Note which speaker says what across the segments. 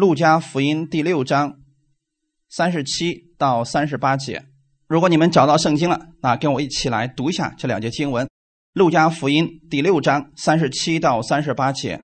Speaker 1: 路加福音第六章三十七到三十八节。如果你们找到圣经了，那跟我一起来读一下这两节经文：路加福音第六章三十七到三十八节。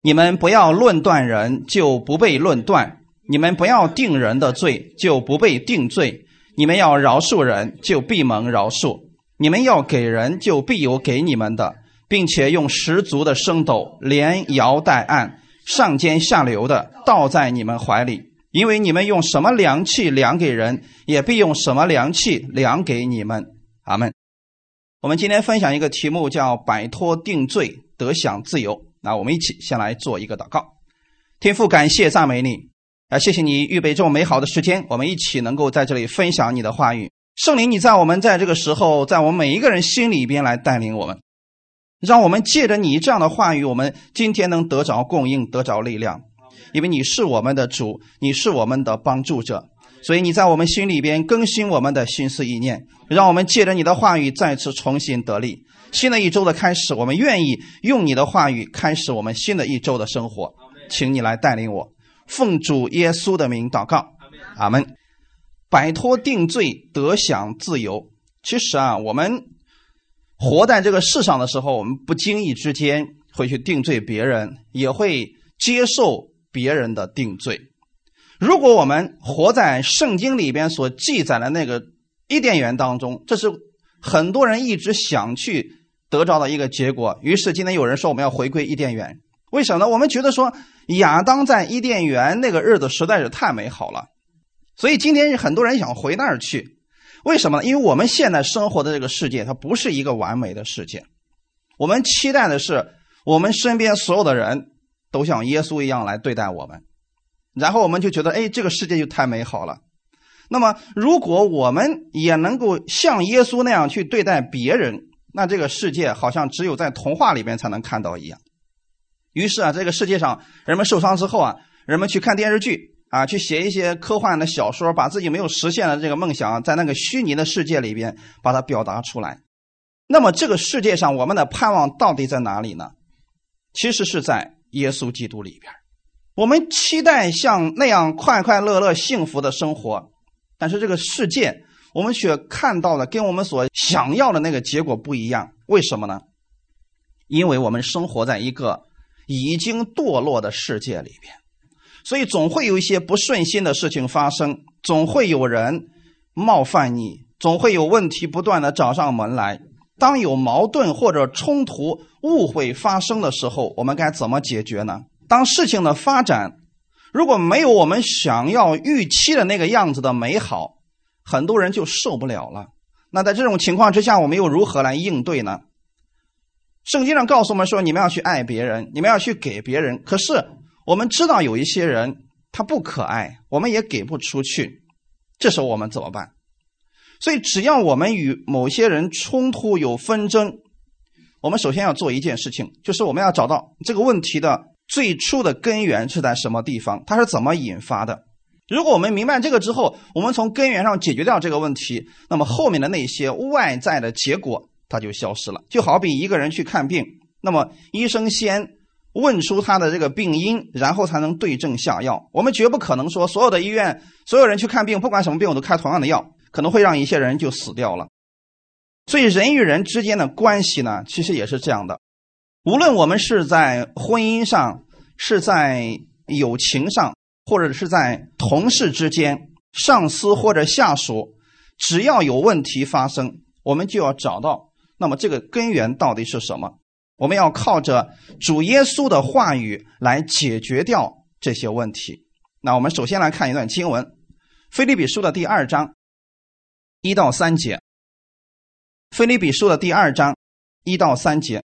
Speaker 1: 你们不要论断人，就不被论断；你们不要定人的罪，就不被定罪；你们要饶恕人，就必蒙饶恕；你们要给人，就必有给你们的，并且用十足的升斗，连摇带按，上尖下流的倒在你们怀里。因为你们用什么量器量给人，也必用什么量器量给你们。阿门。我们今天分享一个题目，叫“摆脱定罪，得享自由”。那我们一起先来做一个祷告。天父，感谢赞美你，啊，谢谢你预备这么美好的时间，我们一起能够在这里分享你的话语。圣灵，你在我们在这个时候，在我们每一个人心里边来带领我们，让我们借着你这样的话语，我们今天能得着供应，得着力量。因为你是我们的主，你是我们的帮助者，所以你在我们心里边更新我们的心思意念，让我们借着你的话语再次重新得力。新的一周的开始，我们愿意用你的话语开始我们新的一周的生活。请你来带领我，奉主耶稣的名祷告，阿门。摆脱定罪，得享自由。其实啊，我们活在这个世上的时候，我们不经意之间会去定罪别人，也会接受。别人的定罪，如果我们活在圣经里边所记载的那个伊甸园当中，这是很多人一直想去得着的一个结果。于是今天有人说我们要回归伊甸园，为什么呢？我们觉得说亚当在伊甸园那个日子实在是太美好了，所以今天很多人想回那儿去。为什么呢？因为我们现在生活的这个世界，它不是一个完美的世界。我们期待的是我们身边所有的人。都像耶稣一样来对待我们，然后我们就觉得，哎，这个世界就太美好了。那么，如果我们也能够像耶稣那样去对待别人，那这个世界好像只有在童话里边才能看到一样。于是啊，这个世界上人们受伤之后啊，人们去看电视剧啊，去写一些科幻的小说，把自己没有实现的这个梦想，在那个虚拟的世界里边把它表达出来。那么，这个世界上我们的盼望到底在哪里呢？其实是在。耶稣基督里边，我们期待像那样快快乐乐、幸福的生活，但是这个世界，我们却看到了跟我们所想要的那个结果不一样。为什么呢？因为我们生活在一个已经堕落的世界里边，所以总会有一些不顺心的事情发生，总会有人冒犯你，总会有问题不断的找上门来。当有矛盾或者冲突、误会发生的时候，我们该怎么解决呢？当事情的发展如果没有我们想要预期的那个样子的美好，很多人就受不了了。那在这种情况之下，我们又如何来应对呢？圣经上告诉我们说：你们要去爱别人，你们要去给别人。可是我们知道有一些人他不可爱，我们也给不出去。这时候我们怎么办？所以，只要我们与某些人冲突有纷争，我们首先要做一件事情，就是我们要找到这个问题的最初的根源是在什么地方，它是怎么引发的。如果我们明白这个之后，我们从根源上解决掉这个问题，那么后面的那些外在的结果它就消失了。就好比一个人去看病，那么医生先问出他的这个病因，然后才能对症下药。我们绝不可能说所有的医院所有人去看病，不管什么病我都开同样的药。可能会让一些人就死掉了，所以人与人之间的关系呢，其实也是这样的。无论我们是在婚姻上，是在友情上，或者是在同事之间、上司或者下属，只要有问题发生，我们就要找到那么这个根源到底是什么。我们要靠着主耶稣的话语来解决掉这些问题。那我们首先来看一段经文，《菲利比书》的第二章。一到三节，《菲利比书》的第二章一到三节，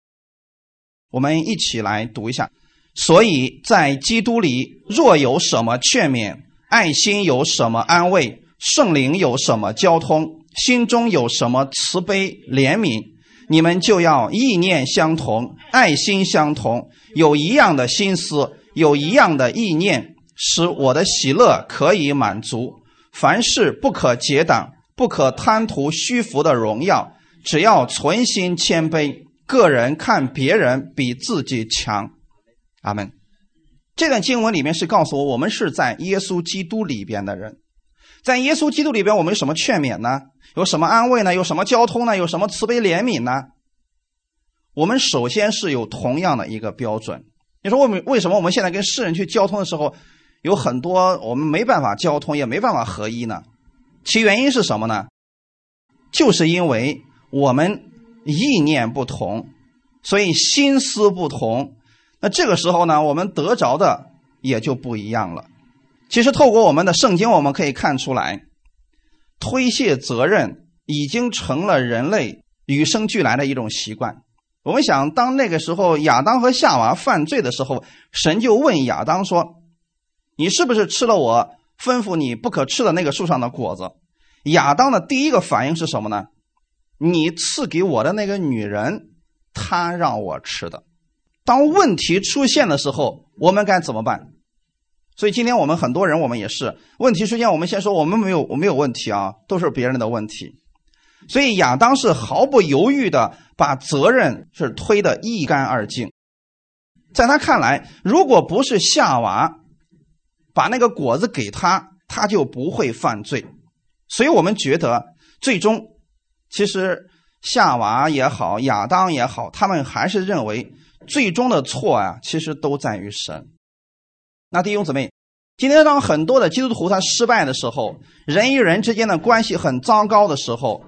Speaker 1: 我们一起来读一下。所以在基督里，若有什么劝勉，爱心有什么安慰，圣灵有什么交通，心中有什么慈悲怜悯，你们就要意念相同，爱心相同，有一样的心思，有一样的意念，使我的喜乐可以满足。凡事不可结党。不可贪图虚浮的荣耀，只要存心谦卑，个人看别人比自己强。阿门。这段经文里面是告诉我，我们是在耶稣基督里边的人，在耶稣基督里边，我们有什么劝勉呢？有什么安慰呢？有什么交通呢？有什么慈悲怜悯呢？我们首先是有同样的一个标准。你说我们为什么我们现在跟世人去交通的时候，有很多我们没办法交通，也没办法合一呢？其原因是什么呢？就是因为我们意念不同，所以心思不同。那这个时候呢，我们得着的也就不一样了。其实透过我们的圣经，我们可以看出来，推卸责任已经成了人类与生俱来的一种习惯。我们想，当那个时候亚当和夏娃犯罪的时候，神就问亚当说：“你是不是吃了我吩咐你不可吃的那个树上的果子？”亚当的第一个反应是什么呢？你赐给我的那个女人，她让我吃的。当问题出现的时候，我们该怎么办？所以今天我们很多人，我们也是问题出现，我们先说我们没有，我没有问题啊，都是别人的问题。所以亚当是毫不犹豫的把责任是推得一干二净。在他看来，如果不是夏娃把那个果子给他，他就不会犯罪。所以我们觉得，最终其实夏娃也好，亚当也好，他们还是认为。最终的错啊，其实都在于神。那弟兄姊妹，今天当很多的基督徒他失败的时候，人与人之间的关系很糟糕的时候，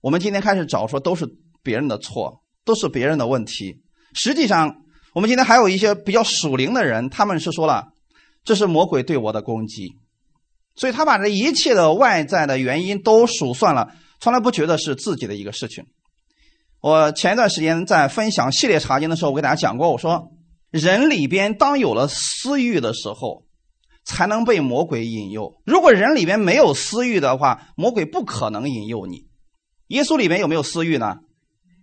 Speaker 1: 我们今天开始找说都是别人的错，都是别人的问题。实际上，我们今天还有一些比较属灵的人，他们是说了，这是魔鬼对我的攻击，所以他把这一切的外在的原因都数算了，从来不觉得是自己的一个事情。我前一段时间在分享系列查经的时候，我给大家讲过，我说人里边当有了私欲的时候，才能被魔鬼引诱。如果人里边没有私欲的话，魔鬼不可能引诱你。耶稣里边有没有私欲呢？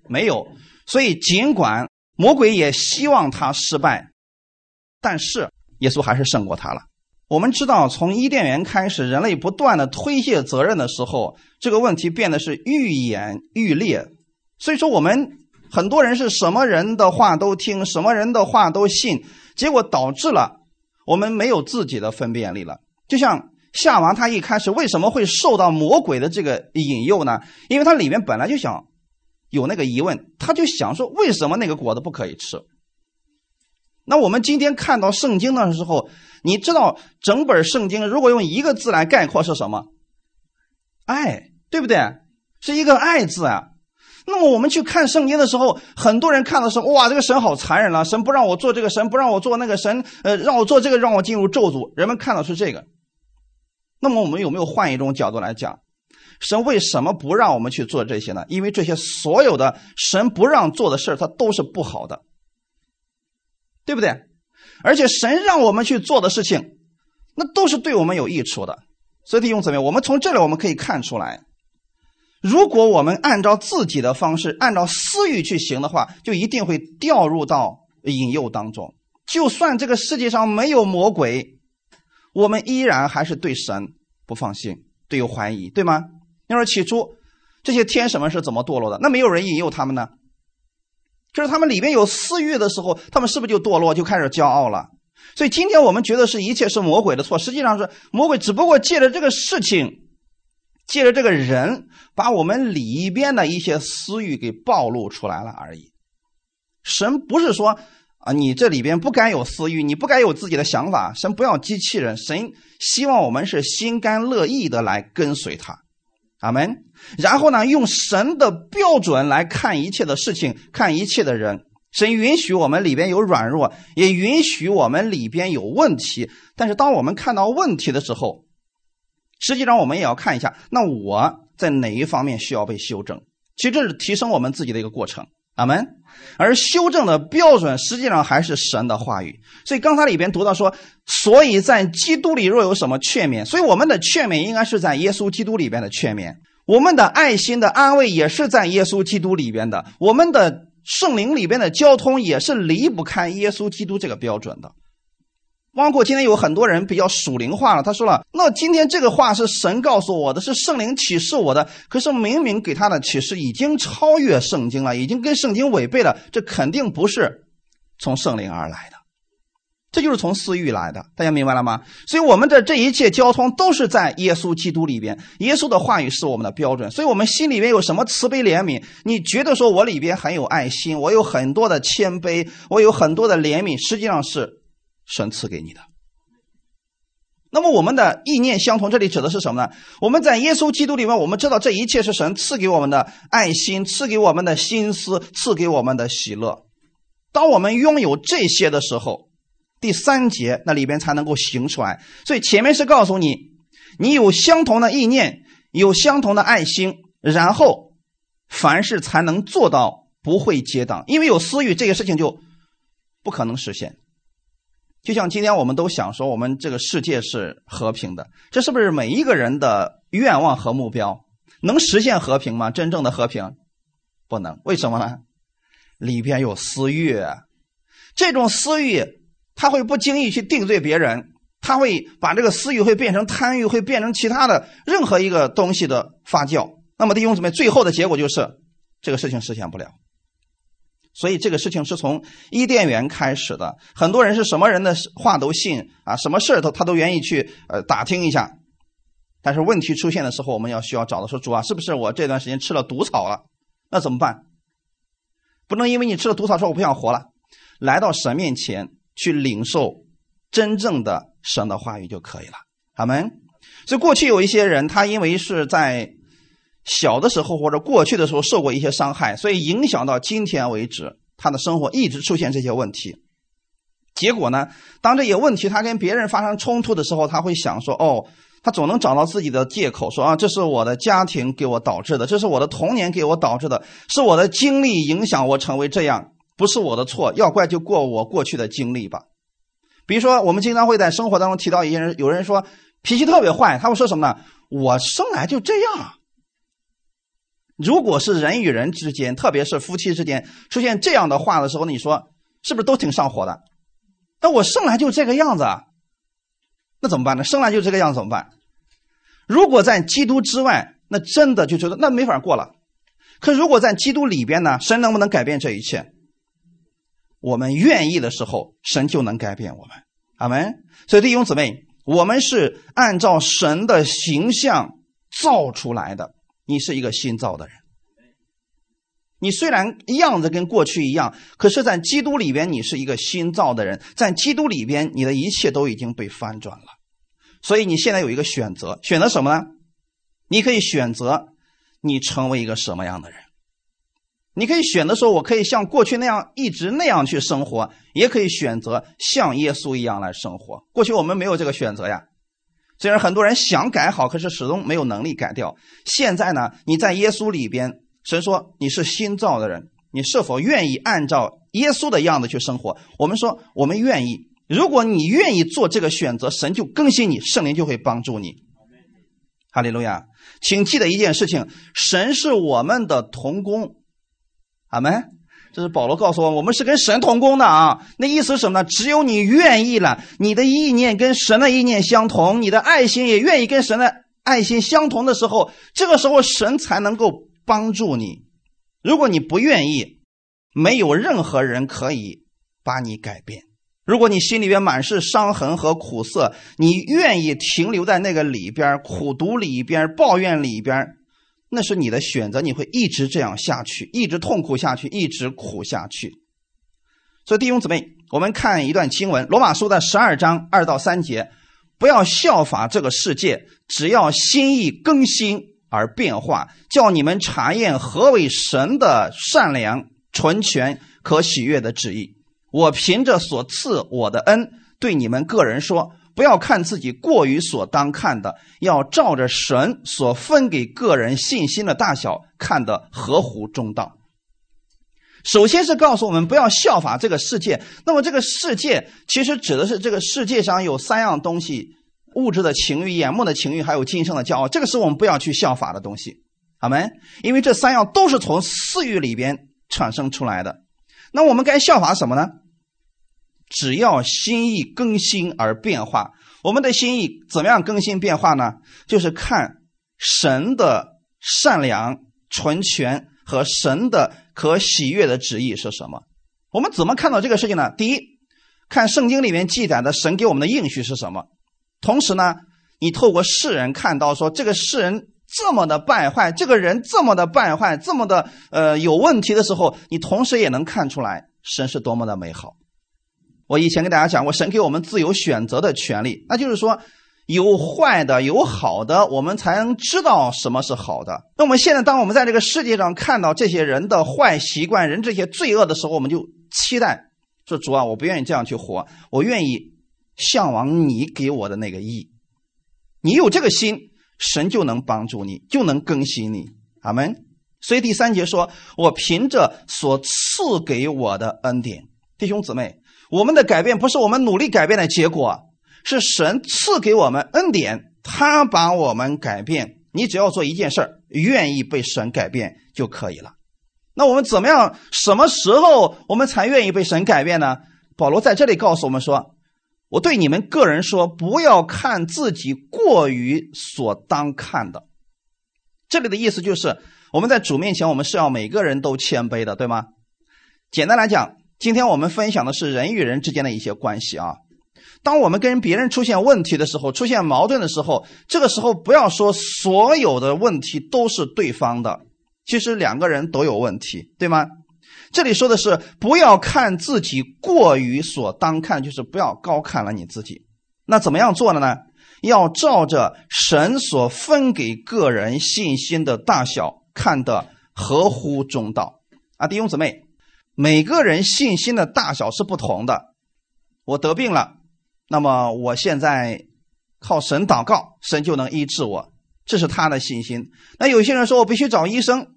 Speaker 1: 没有。所以尽管魔鬼也希望他失败，但是耶稣还是胜过他了。我们知道，从伊甸园开始，人类不断的推卸责任的时候，这个问题变得是愈演愈烈。所以说，我们很多人是什么人的话都听，什么人的话都信，结果导致了我们没有自己的分辨力了。就像夏娃，他一开始为什么会受到魔鬼的这个引诱呢？因为他里面本来就想有那个疑问，他就想说，为什么那个果子不可以吃？那我们今天看到圣经的时候，你知道整本圣经如果用一个字来概括是什么？爱，对不对？是一个爱字啊。那么我们去看圣经的时候，很多人看的时候，哇，这个神好残忍啊！神不让我做这个，神不让我做那个，神呃让我做这个，让我进入咒诅。人们看到是这个。那么我们有没有换一种角度来讲，神为什么不让我们去做这些呢？因为这些所有的神不让做的事它都是不好的，对不对？而且神让我们去做的事情，那都是对我们有益处的。所以弟兄姊妹，我们从这里我们可以看出来。如果我们按照自己的方式，按照私欲去行的话，就一定会掉入到引诱当中。就算这个世界上没有魔鬼，我们依然还是对神不放心，对有怀疑，对吗？你说起初这些天使们是怎么堕落的？那没有人引诱他们呢？就是他们里面有私欲的时候，他们是不是就堕落，就开始骄傲了？所以今天我们觉得是一切是魔鬼的错，实际上是魔鬼只不过借着这个事情。借着这个人，把我们里边的一些私欲给暴露出来了而已。神不是说啊，你这里边不该有私欲，你不该有自己的想法。神不要机器人，神希望我们是心甘乐意的来跟随他。阿门。然后呢，用神的标准来看一切的事情，看一切的人。神允许我们里边有软弱，也允许我们里边有问题。但是当我们看到问题的时候，实际上，我们也要看一下，那我在哪一方面需要被修正？其实这是提升我们自己的一个过程。阿门。而修正的标准，实际上还是神的话语。所以刚才里边读到说，所以在基督里若有什么劝勉，所以我们的劝勉应该是在耶稣基督里边的劝勉。我们的爱心的安慰也是在耶稣基督里边的。我们的圣灵里边的交通也是离不开耶稣基督这个标准的。包括今天有很多人比较属灵化了，他说了：“那今天这个话是神告诉我的，是圣灵启示我的。可是明明给他的启示已经超越圣经了，已经跟圣经违背了，这肯定不是从圣灵而来的。这就是从私欲来的，大家明白了吗？所以我们的这一切交通都是在耶稣基督里边，耶稣的话语是我们的标准。所以，我们心里面有什么慈悲怜悯？你觉得说我里边很有爱心，我有很多的谦卑，我有很多的怜悯，实际上是神赐给你的。那么，我们的意念相同，这里指的是什么呢？我们在耶稣基督里面，我们知道这一切是神赐给我们的爱心，赐给我们的心思，赐给我们的喜乐。当我们拥有这些的时候，第三节那里边才能够行出来，所以前面是告诉你，你有相同的意念，有相同的爱心，然后凡事才能做到不会结党，因为有私欲，这个事情就不可能实现。就像今天我们都想说，我们这个世界是和平的，这是不是每一个人的愿望和目标？能实现和平吗？真正的和平不能，为什么呢？里边有私欲，这种私欲。他会不经意去定罪别人，他会把这个私欲会变成贪欲，会变成其他的任何一个东西的发酵。那么弟兄姊妹，最后的结果就是这个事情实现不了。所以这个事情是从伊甸园开始的。很多人是什么人的话都信啊，什么事都他都愿意去呃打听一下。但是问题出现的时候，我们要需要找的说主啊，是不是我这段时间吃了毒草了？那怎么办？不能因为你吃了毒草说我不想活了，来到神面前。去领受真正的神的话语就可以了，阿门。所以过去有一些人，他因为是在小的时候或者过去的时候受过一些伤害，所以影响到今天为止，他的生活一直出现这些问题。结果呢，当这些问题他跟别人发生冲突的时候，他会想说：“哦，他总能找到自己的借口，说啊，这是我的家庭给我导致的，这是我的童年给我导致的，是我的经历影响我成为这样。”不是我的错，要怪就过我过去的经历吧。比如说，我们经常会在生活当中提到一些人，有人说脾气特别坏，他会说什么呢？我生来就这样。如果是人与人之间，特别是夫妻之间出现这样的话的时候，你说是不是都挺上火的？那我生来就这个样子啊，那怎么办呢？生来就这个样子怎么办？如果在基督之外，那真的就觉得那没法过了。可如果在基督里边呢？神能不能改变这一切？我们愿意的时候，神就能改变我们。阿门。所以弟兄姊妹，我们是按照神的形象造出来的。你是一个新造的人。你虽然样子跟过去一样，可是，在基督里边，你是一个新造的人。在基督里边，你的一切都已经被翻转了。所以你现在有一个选择，选择什么呢？你可以选择你成为一个什么样的人。你可以选择说，我可以像过去那样一直那样去生活，也可以选择像耶稣一样来生活。过去我们没有这个选择呀，虽然很多人想改好，可是始终没有能力改掉。现在呢，你在耶稣里边，神说你是新造的人，你是否愿意按照耶稣的样子去生活？我们说我们愿意。如果你愿意做这个选择，神就更新你，圣灵就会帮助你。哈利路亚！请记得一件事情：神是我们的同工。阿门，这是保罗告诉我，我们是跟神同工的啊。那意思是什么呢？只有你愿意了，你的意念跟神的意念相同，你的爱心也愿意跟神的爱心相同的时候，这个时候神才能够帮助你。如果你不愿意，没有任何人可以把你改变。如果你心里边满是伤痕和苦涩，你愿意停留在那个里边苦读里边抱怨里边。那是你的选择，你会一直这样下去，一直痛苦下去，一直苦下去。所以弟兄姊妹，我们看一段经文，《罗马书》的十二章二到三节：不要效法这个世界，只要心意更新而变化，叫你们查验何为神的善良、纯全、可喜悦的旨意。我凭着所赐我的恩，对你们个人说。不要看自己过于所当看的，要照着神所分给个人信心的大小看的合乎中道。首先是告诉我们不要效法这个世界。那么这个世界其实指的是这个世界上有三样东西：物质的情欲、眼目的情欲，还有今生的骄傲。这个是我们不要去效法的东西，好没？因为这三样都是从私欲里边产生出来的。那我们该效法什么呢？只要心意更新而变化，我们的心意怎么样更新变化呢？就是看神的善良、纯全和神的可喜悦的旨意是什么。我们怎么看到这个事情呢？第一，看圣经里面记载的神给我们的应许是什么。同时呢，你透过世人看到说这个世人这么的败坏，这个人这么的败坏，这么的呃有问题的时候，你同时也能看出来神是多么的美好。我以前跟大家讲过，神给我们自由选择的权利，那就是说。有坏的，有好的，我们才能知道什么是好的。那我们现在，当我们在这个世界上看到这些人的坏习惯、人这些罪恶的时候，我们就期待说：“主啊，我不愿意这样去活，我愿意向往你给我的那个义。”你有这个心，神就能帮助你，就能更新你。阿门。所以第三节说：“我凭着所赐给我的恩典，弟兄姊妹，我们的改变不是我们努力改变的结果。”是神赐给我们恩典，他把我们改变。你只要做一件事愿意被神改变就可以了。那我们怎么样？什么时候我们才愿意被神改变呢？保罗在这里告诉我们说：“我对你们个人说，不要看自己过于所当看的。”这里的意思就是，我们在主面前，我们是要每个人都谦卑的，对吗？简单来讲，今天我们分享的是人与人之间的一些关系啊。当我们跟别人出现问题的时候，出现矛盾的时候，这个时候不要说所有的问题都是对方的，其实两个人都有问题，对吗？这里说的是不要看自己过于所当看，就是不要高看了你自己。那怎么样做的呢？要照着神所分给个人信心的大小看的合乎中道啊，弟兄姊妹，每个人信心的大小是不同的。我得病了。那么我现在靠神祷告，神就能医治我，这是他的信心。那有些人说我必须找医生，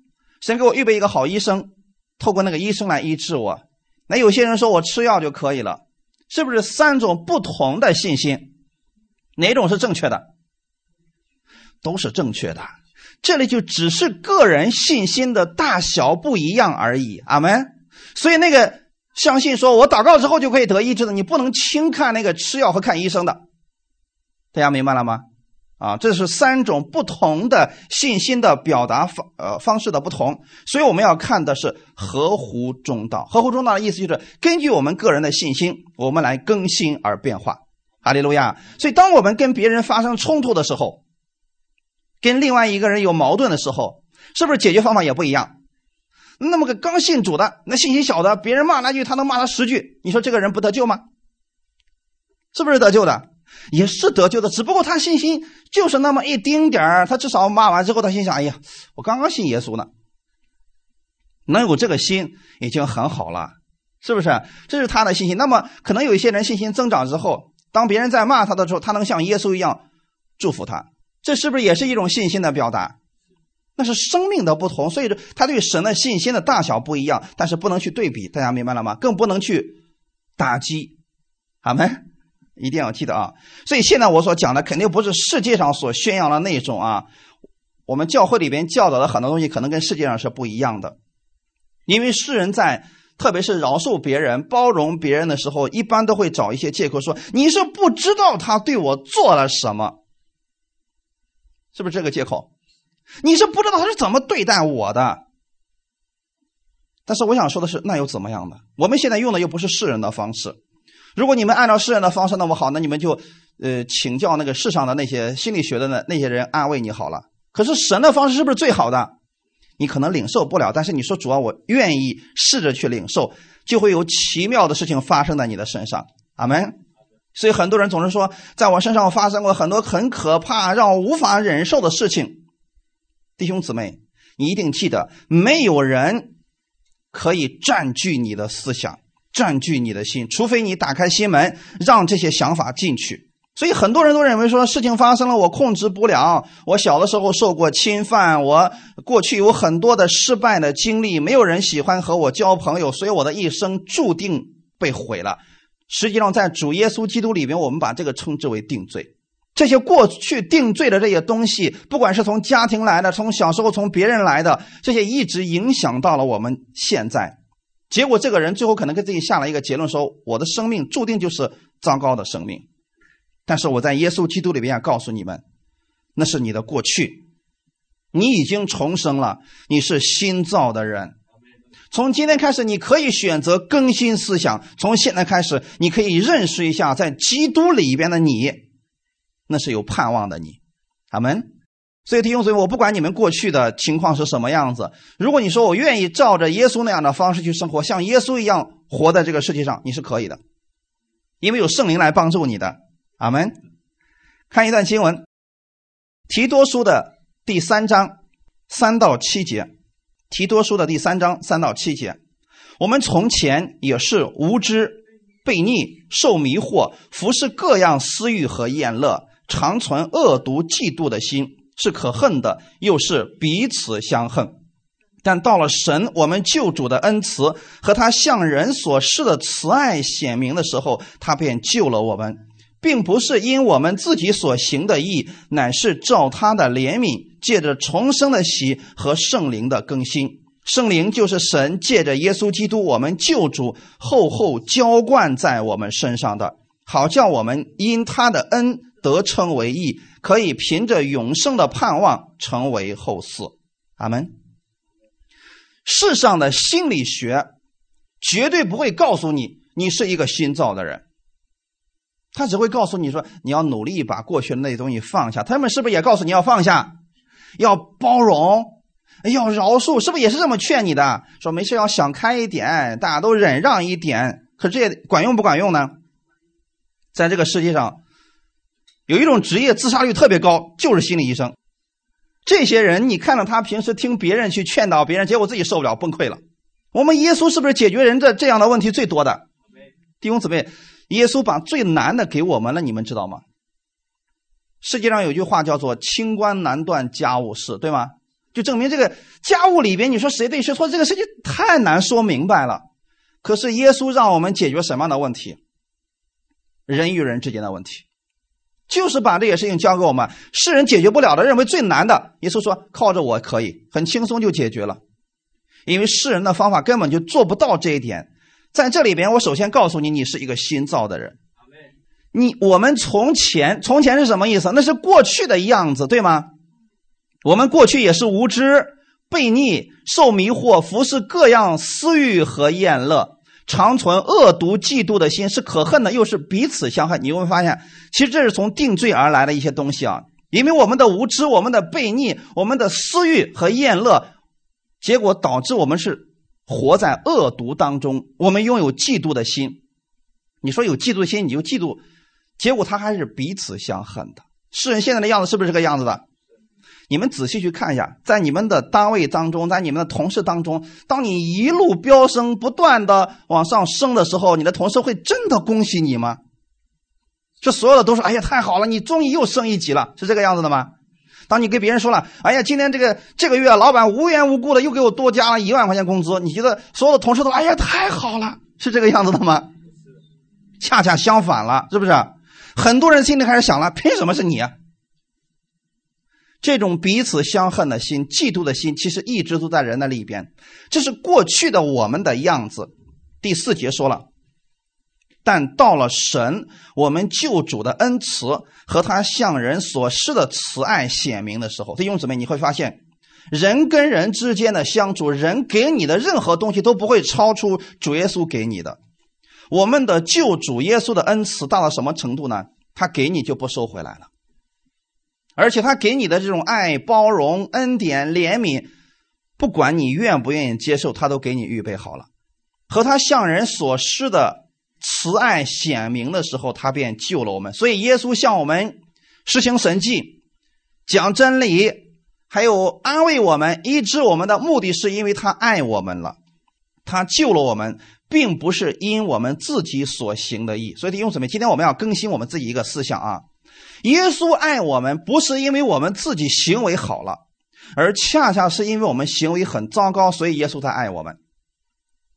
Speaker 1: 神给我预备一个好医生，透过那个医生来医治我。那有些人说我吃药就可以了，是不是三种不同的信心？哪种是正确的？都是正确的。这里就只是个人信心的大小不一样而已。阿门。所以那个。相信说，我祷告之后就可以得医治的，你不能轻看那个吃药和看医生的。大家明白了吗？啊，这是三种不同的信心的表达方呃方式的不同，所以我们要看的是合乎中道。合乎中道的意思就是根据我们个人的信心，我们来更新而变化。哈利路亚。所以，当我们跟别人发生冲突的时候，跟另外一个人有矛盾的时候，是不是解决方法也不一样？那么个刚信主的，那信心小的，别人骂那句，他能骂他十句，你说这个人不得救吗？是不是得救的？也是得救的，只不过他信心就是那么一丁点儿，他至少骂完之后，他心想：哎呀，我刚刚信耶稣呢，能有这个心已经很好了，是不是？这是他的信心。那么可能有一些人信心增长之后，当别人在骂他的时候，他能像耶稣一样祝福他，这是不是也是一种信心的表达？那是生命的不同，所以说他对神的信心的大小不一样，但是不能去对比，大家明白了吗？更不能去打击，好没？一定要记得啊！所以现在我所讲的肯定不是世界上所宣扬的那种啊，我们教会里边教导的很多东西可能跟世界上是不一样的，因为世人在特别是饶恕别人、包容别人的时候，一般都会找一些借口说你是不知道他对我做了什么，是不是这个借口？你是不知道他是怎么对待我的，但是我想说的是，那又怎么样呢？我们现在用的又不是世人的方式。如果你们按照世人的方式，那么好，那你们就呃请教那个世上的那些心理学的那那些人安慰你好了。可是神的方式是不是最好的？你可能领受不了，但是你说主要我愿意试着去领受，就会有奇妙的事情发生在你的身上。阿门。所以很多人总是说，在我身上发生过很多很可怕、让我无法忍受的事情。弟兄姊妹，你一定记得，没有人可以占据你的思想，占据你的心，除非你打开心门，让这些想法进去。所以很多人都认为说，事情发生了，我控制不了。我小的时候受过侵犯，我过去有很多的失败的经历，没有人喜欢和我交朋友，所以我的一生注定被毁了。实际上，在主耶稣基督里边，我们把这个称之为定罪。这些过去定罪的这些东西，不管是从家庭来的，从小时候从别人来的，这些一直影响到了我们现在。结果这个人最后可能给自己下了一个结论：说我的生命注定就是糟糕的生命。但是我在耶稣基督里边要告诉你们，那是你的过去，你已经重生了，你是新造的人。从今天开始，你可以选择更新思想。从现在开始，你可以认识一下在基督里边的你，那是有盼望的你。阿门。所以弟兄姊妹，我不管你们过去的情况是什么样子，如果你说我愿意照着耶稣那样的方式去生活，像耶稣一样活在这个世界上，你是可以的，因为有圣灵来帮助你的。阿门。看一段经文，提多书的第三章三到七节。提多书的第三章三到七节，我们从前也是无知、悖逆、受迷惑，服侍各样私欲和厌乐，常存恶毒、嫉妒的心，是可恨的，又是彼此相恨。但到了神我们救主的恩慈和他向人所示的慈爱显明的时候，他便救了我们，并不是因我们自己所行的义，乃是照他的怜悯。借着重生的喜和圣灵的更新，圣灵就是神借着耶稣基督我们救主厚厚浇灌在我们身上的，好叫我们因他的恩得称为义，可以凭着永生的盼望成为后嗣。阿门。世上的心理学绝对不会告诉你你是一个新造的人，他只会告诉你说你要努力把过去的那些东西放下。他们是不是也告诉你要放下？要包容，要饶恕，是不是也是这么劝你的？说没事要想开一点，大家都忍让一点。可这管用不管用呢？在这个世界上，有一种职业自杀率特别高，就是心理医生。这些人，你看到他平时听别人去劝导别人，结果自己受不了崩溃了。我们耶稣是不是解决人这这样的问题最多的？弟兄姊妹，耶稣把最难的给我们了，你们知道吗？世界上有句话叫做“清官难断家务事”，对吗？就证明这个家务里边，你说谁对谁错，这个事情太难说明白了。可是耶稣让我们解决什么样的问题？人与人之间的问题，就是把这些事情交给我们。世人解决不了的，认为最难的，耶稣说靠着我可以，很轻松就解决了。因为世人的方法根本就做不到这一点。在这里边，我首先告诉你，你是一个新造的人。你我们从前从前是什么意思？那是过去的样子，对吗？我们过去也是无知、悖逆、受迷惑、服侍各样私欲和厌乐，常存恶毒、嫉妒的心，是可恨的，又是彼此相恨。你会发现，其实这是从定罪而来的一些东西啊。因为我们的无知、我们的悖逆、我们的私欲和厌乐，结果导致我们是活在恶毒当中。我们拥有嫉妒的心。你说有嫉妒心，你就嫉妒。结果他还是彼此相恨的。世人现在的样子是不是这个样子的？你们仔细去看一下，在你们的单位当中，在你们的同事当中，当你一路飙升、不断的往上升的时候，你的同事会真的恭喜你吗？这所有的都是哎呀，太好了，你终于又升一级了，是这个样子的吗？当你跟别人说了，哎呀，今天这个这个月老板无缘无故的又给我多加了一万块钱工资，你觉得所有的同事都哎呀，太好了，是这个样子的吗？恰恰相反了，是不是？很多人心里开始想了：凭什么是你？这种彼此相恨的心、嫉妒的心，其实一直都在人的里边。这是过去的我们的样子。第四节说了，但到了神我们救主的恩慈和他向人所施的慈爱显明的时候，弟兄姊妹，你会发现，人跟人之间的相处，人给你的任何东西都不会超出主耶稣给你的。我们的救主耶稣的恩慈大到什么程度呢？他给你就不收回来了，而且他给你的这种爱、包容、恩典、怜悯，不管你愿不愿意接受，他都给你预备好了。和他向人所施的慈爱显明的时候，他便救了我们。所以耶稣向我们实行神迹、讲真理，还有安慰我们、医治我们的目的是因为他爱我们了，他救了我们。并不是因我们自己所行的义，所以弟兄姊妹，今天我们要更新我们自己一个思想啊。耶稣爱我们，不是因为我们自己行为好了，而恰恰是因为我们行为很糟糕，所以耶稣才爱我们。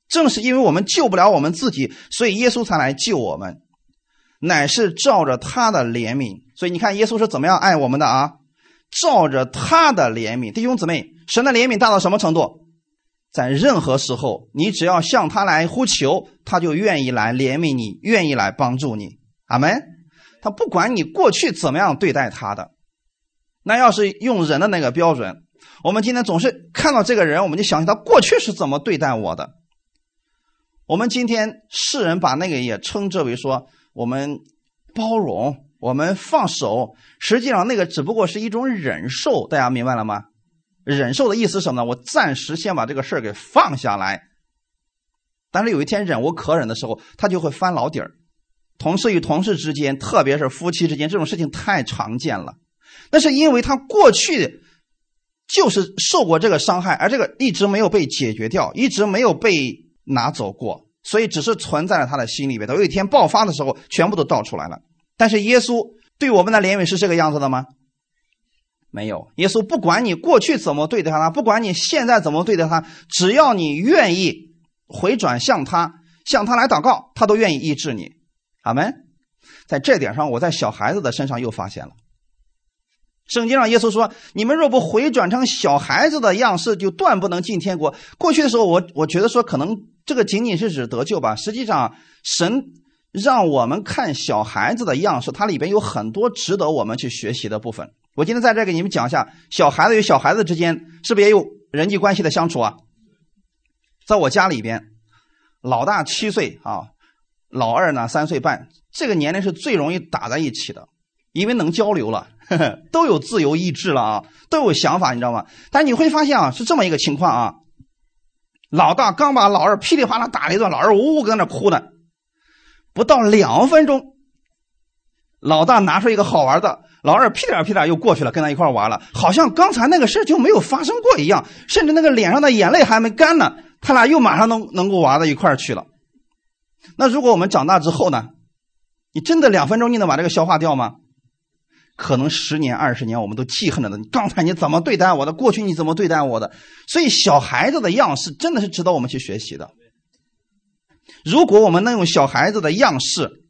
Speaker 1: 正是因为我们救不了我们自己，所以耶稣才来救我们，乃是照着他的怜悯。所以你看，耶稣是怎么样爱我们的啊？照着他的怜悯，弟兄姊妹，神的怜悯大到什么程度？在任何时候，你只要向他来呼求，他就愿意来怜悯你，愿意来帮助你。阿门。他不管你过去怎么样对待他的，那要是用人的那个标准，我们今天总是看到这个人，我们就想起他过去是怎么对待我的。我们今天世人把那个也称之为说我们包容，我们放手，实际上那个只不过是一种忍受。大家明白了吗？忍受的意思是什么呢？我暂时先把这个事儿给放下来，但是有一天忍无可忍的时候，他就会翻老底儿。同事与同事之间，特别是夫妻之间，这种事情太常见了。那是因为他过去就是受过这个伤害，而这个一直没有被解决掉，一直没有被拿走过，所以只是存在了他的心里边。等有一天爆发的时候，全部都倒出来了。但是耶稣对我们的怜悯是这个样子的吗？没有。耶稣不管你过去怎么对待他，不管你现在怎么对待他，只要你愿意回转向他，向他来祷告，他都愿意医治你。阿门。在这点上，我在小孩子的身上又发现了。圣经上耶稣说：“你们若不回转成小孩子的样式，就断不能进天国。”过去的时候，我我觉得说可能这个仅仅是指得救吧。实际上，神让我们看小孩子的样式，它里边有很多值得我们去学习的部分。我今天在这给你们讲一下，小孩子与小孩子之间是不是也有人际关系的相处啊？在我家里边，老大七岁啊。老二呢，三岁半，这个年龄是最容易打在一起的，因为能交流了，呵 呵都有自由意志了啊，都有想法，你知道吗？但你会发现啊，是这么一个情况啊，老大刚把老二噼里啪啦打了一顿，老二呜呜搁那哭呢，不到两分钟，老大拿出一个好玩的，老二屁颠屁颠又过去了，跟他一块玩了，好像刚才那个事就没有发生过一样，甚至那个脸上的眼泪还没干呢，他俩又马上能能够玩到一块去了。那如果我们长大之后呢？你真的两分钟你能把这个消化掉吗？可能十年二十年我们都记恨着的。你刚才你怎么对待我的？过去你怎么对待我的？所以小孩子的样式真的是值得我们去学习的。如果我们能用小孩子的样式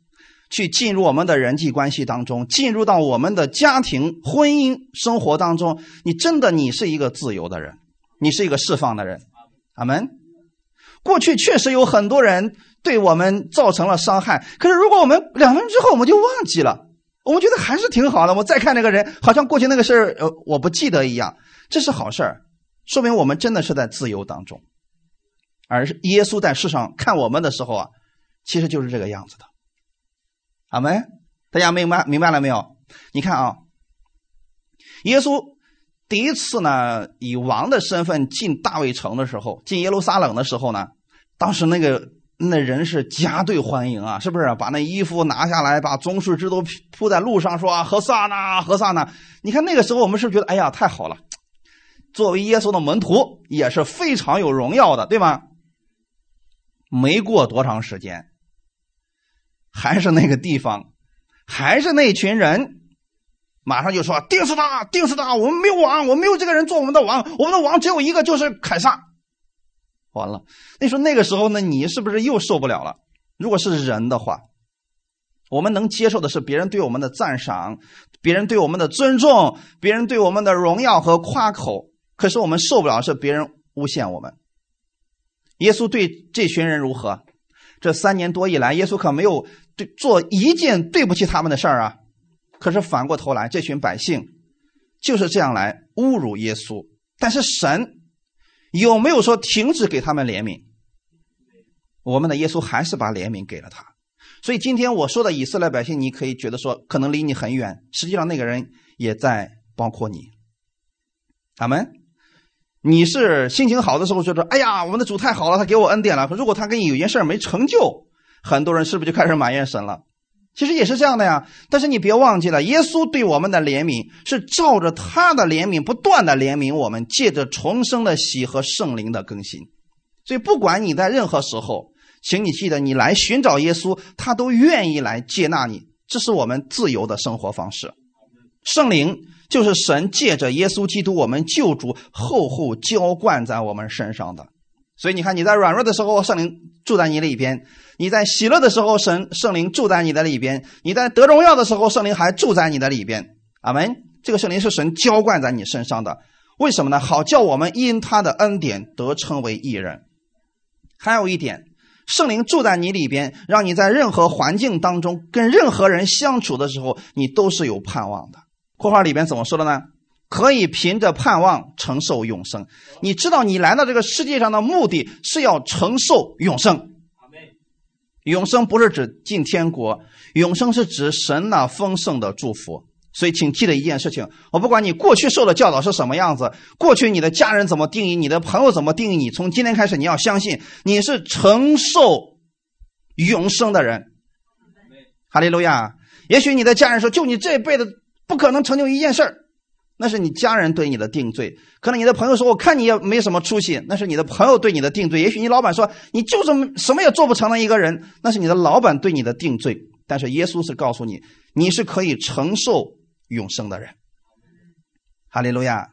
Speaker 1: 去进入我们的人际关系当中，进入到我们的家庭婚姻生活当中，你真的你是一个自由的人，你是一个释放的人。阿门。过去确实有很多人。对我们造成了伤害，可是如果我们两分钟之后我们就忘记了，我们觉得还是挺好的。我再看那个人，好像过去那个事儿，呃，我不记得一样，这是好事儿，说明我们真的是在自由当中。而耶稣在世上看我们的时候啊，其实就是这个样子的。阿门，大家明白明白了没有？你看啊，耶稣第一次呢以王的身份进大卫城的时候，进耶路撒冷的时候呢，当时那个。那人是夹队欢迎啊，是不是？把那衣服拿下来，把棕树枝都铺在路上，说啊何萨呢？何萨呢？你看那个时候，我们是不是觉得，哎呀，太好了！作为耶稣的门徒，也是非常有荣耀的，对吗？没过多长时间，还是那个地方，还是那群人，马上就说：“定死他，定死他！我们没有王，我们没有这个人做我们的王，我们的王只有一个，就是凯撒。”完了，那你说那个时候呢，你是不是又受不了了？如果是人的话，我们能接受的是别人对我们的赞赏，别人对我们的尊重，别人对我们的荣耀和夸口。可是我们受不了是别人诬陷我们。耶稣对这群人如何？这三年多以来，耶稣可没有对做一件对不起他们的事儿啊。可是反过头来，这群百姓就是这样来侮辱耶稣。但是神。有没有说停止给他们怜悯？我们的耶稣还是把怜悯给了他。所以今天我说的以色列百姓，你可以觉得说可能离你很远，实际上那个人也在包括你。他们，你是心情好的时候觉得，哎呀，我们的主太好了，他给我恩典了。如果他跟你有件事没成就，很多人是不是就开始埋怨神了？其实也是这样的呀，但是你别忘记了，耶稣对我们的怜悯是照着他的怜悯不断的怜悯我们，借着重生的喜和圣灵的更新。所以不管你在任何时候，请你记得，你来寻找耶稣，他都愿意来接纳你。这是我们自由的生活方式。圣灵就是神借着耶稣基督我们救主厚厚浇灌在我们身上的。所以你看，你在软弱的时候，圣灵住在你里边；你在喜乐的时候，神圣灵住在你的里边；你在得荣耀的时候，圣灵还住在你的里边。阿门。这个圣灵是神浇灌在你身上的，为什么呢？好叫我们因他的恩典得称为义人。还有一点，圣灵住在你里边，让你在任何环境当中跟任何人相处的时候，你都是有盼望的。括号里边怎么说的呢？可以凭着盼望承受永生。你知道，你来到这个世界上的目的是要承受永生。永生不是指进天国，永生是指神那丰盛的祝福。所以，请记得一件事情：我不管你过去受的教导是什么样子，过去你的家人怎么定义，你的朋友怎么定义你，从今天开始，你要相信你是承受永生的人。哈利路亚！也许你的家人说：“就你这辈子不可能成就一件事儿。”那是你家人对你的定罪。可能你的朋友说：“我看你也没什么出息。”那是你的朋友对你的定罪。也许你老板说：“你就是什么也做不成的一个人。”那是你的老板对你的定罪。但是耶稣是告诉你，你是可以承受。永生的人，哈利路亚！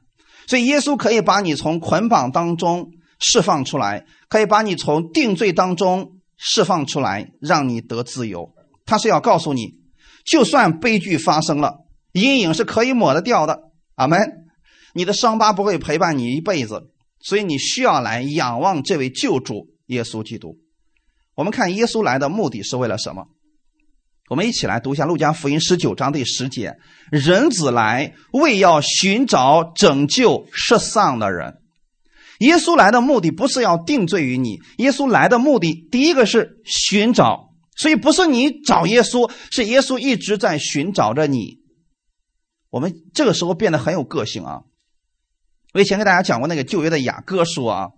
Speaker 1: 所以耶稣可以把你从捆绑当中释放出来，可以把你从定罪当中释放出来，让你得自由。他是要告诉你，就算悲剧发生了，阴影是可以抹得掉的。阿门！你的伤疤不会陪伴你一辈子，所以你需要来仰望这位救主耶稣基督。我们看耶稣来的目的是为了什么？我们一起来读一下《路加福音》十九章第十节：“人子来，为要寻找拯救失丧的人。”耶稣来的目的不是要定罪于你，耶稣来的目的，第一个是寻找，所以不是你找耶稣，是耶稣一直在寻找着你。我们这个时候变得很有个性啊！我以前给大家讲过那个旧约的雅各书啊。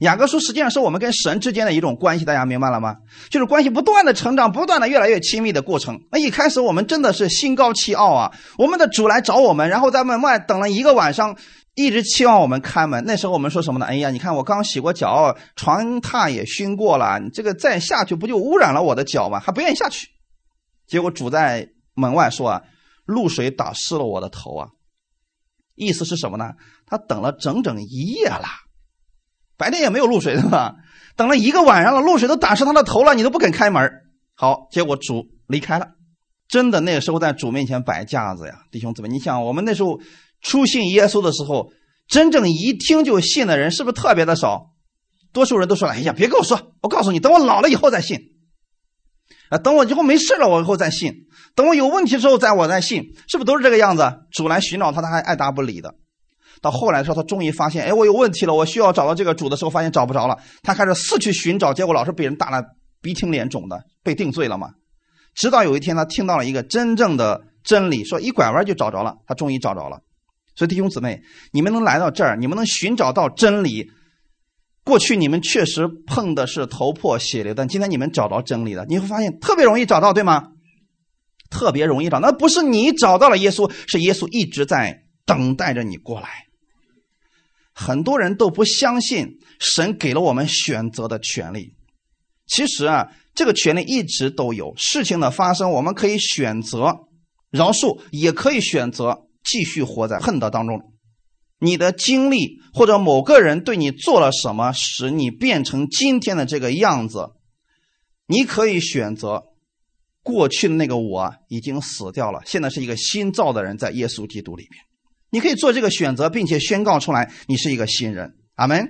Speaker 1: 雅各书实际上是我们跟神之间的一种关系，大家明白了吗？就是关系不断的成长，不断的越来越亲密的过程。那一开始我们真的是心高气傲啊！我们的主来找我们，然后在门外等了一个晚上，一直期望我们开门。那时候我们说什么呢？哎呀，你看我刚洗过脚，床榻也熏过了，你这个再下去不就污染了我的脚吗？还不愿意下去。结果主在门外说啊，露水打湿了我的头啊，意思是什么呢？他等了整整一夜了。白天也没有露水，对吧？等了一个晚上了，露水都打湿他的头了，你都不肯开门。好，结果主离开了。真的，那个时候在主面前摆架子呀，弟兄姊妹，你想，我们那时候初信耶稣的时候，真正一听就信的人是不是特别的少？多数人都说了：“哎呀，别跟我说，我告诉你，等我老了以后再信。啊，等我以后没事了，我以后再信。等我有问题之后再我再信，是不是都是这个样子？”主来寻找他，他还爱答不理的。到后来的时候，他终于发现，哎，我有问题了，我需要找到这个主的时候，发现找不着了。他开始四处寻找，结果老是被人打了鼻青脸肿的，被定罪了嘛。直到有一天，他听到了一个真正的真理，说一拐弯就找着了。他终于找着了。所以弟兄姊妹，你们能来到这儿，你们能寻找到真理。过去你们确实碰的是头破血流，但今天你们找到真理了，你会发现特别容易找到，对吗？特别容易找，那不是你找到了耶稣，是耶稣一直在等待着你过来。很多人都不相信神给了我们选择的权利。其实啊，这个权利一直都有。事情的发生，我们可以选择饶恕，也可以选择继续活在恨的当中。你的经历或者某个人对你做了什么，使你变成今天的这个样子，你可以选择过去的那个我已经死掉了，现在是一个新造的人，在耶稣基督里面。你可以做这个选择，并且宣告出来，你是一个新人。阿门。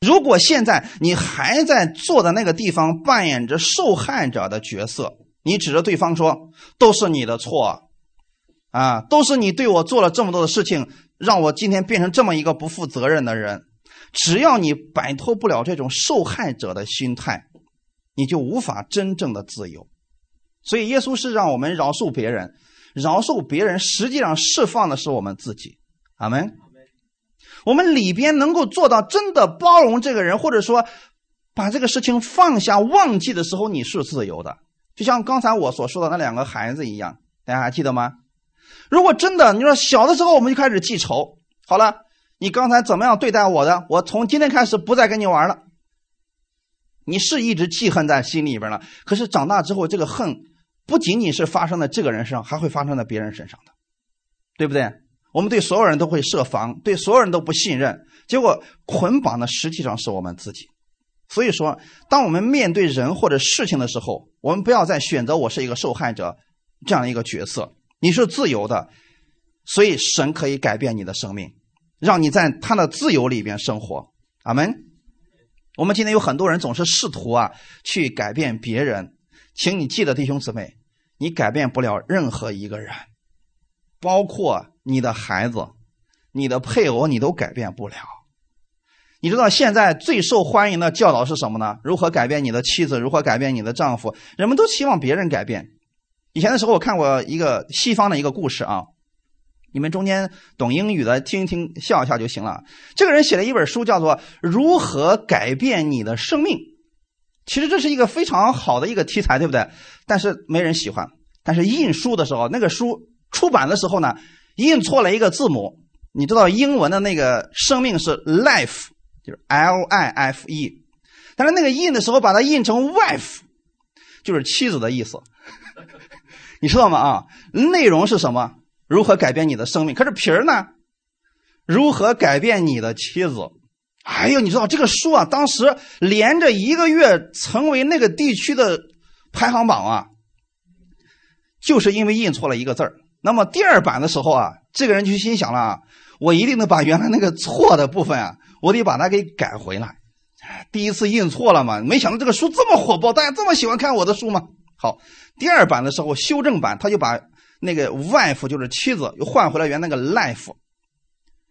Speaker 1: 如果现在你还在坐的那个地方扮演着受害者的角色，你指着对方说：“都是你的错，啊，都是你对我做了这么多的事情，让我今天变成这么一个不负责任的人。”只要你摆脱不了这种受害者的心态，你就无法真正的自由。所以，耶稣是让我们饶恕别人。饶恕别人，实际上释放的是我们自己。阿门。我们里边能够做到真的包容这个人，或者说把这个事情放下、忘记的时候，你是自由的。就像刚才我所说的那两个孩子一样，大家还记得吗？如果真的你说小的时候我们就开始记仇，好了，你刚才怎么样对待我的？我从今天开始不再跟你玩了。你是一直记恨在心里边了，可是长大之后，这个恨。不仅仅是发生在这个人身上，还会发生在别人身上的，对不对？我们对所有人都会设防，对所有人都不信任，结果捆绑的实际上是我们自己。所以说，当我们面对人或者事情的时候，我们不要再选择我是一个受害者这样一个角色。你是自由的，所以神可以改变你的生命，让你在他的自由里边生活。阿门。我们今天有很多人总是试图啊去改变别人。请你记得，弟兄姊妹，你改变不了任何一个人，包括你的孩子、你的配偶你都改变不了。你知道现在最受欢迎的教导是什么呢？如何改变你的妻子？如何改变你的丈夫？人们都希望别人改变。以前的时候，我看过一个西方的一个故事啊，你们中间懂英语的听一听，笑一笑就行了。这个人写了一本书，叫做《如何改变你的生命》。其实这是一个非常好的一个题材，对不对？但是没人喜欢。但是印书的时候，那个书出版的时候呢，印错了一个字母。你知道英文的那个生命是 life。就是 L I F E，但是那个印的时候把它印成 wife，就是妻子的意思，你知道吗？啊，内容是什么？如何改变你的生命？可是皮儿呢？如何改变你的妻子？哎呦，你知道这个书啊，当时连着一个月成为那个地区的排行榜啊，就是因为印错了一个字儿。那么第二版的时候啊，这个人就心想了。我一定得把原来那个错的部分啊，我得把它给改回来。第一次印错了嘛，没想到这个书这么火爆，大家这么喜欢看我的书吗？好，第二版的时候修正版，他就把那个 wife 就是妻子又换回了原那个 life，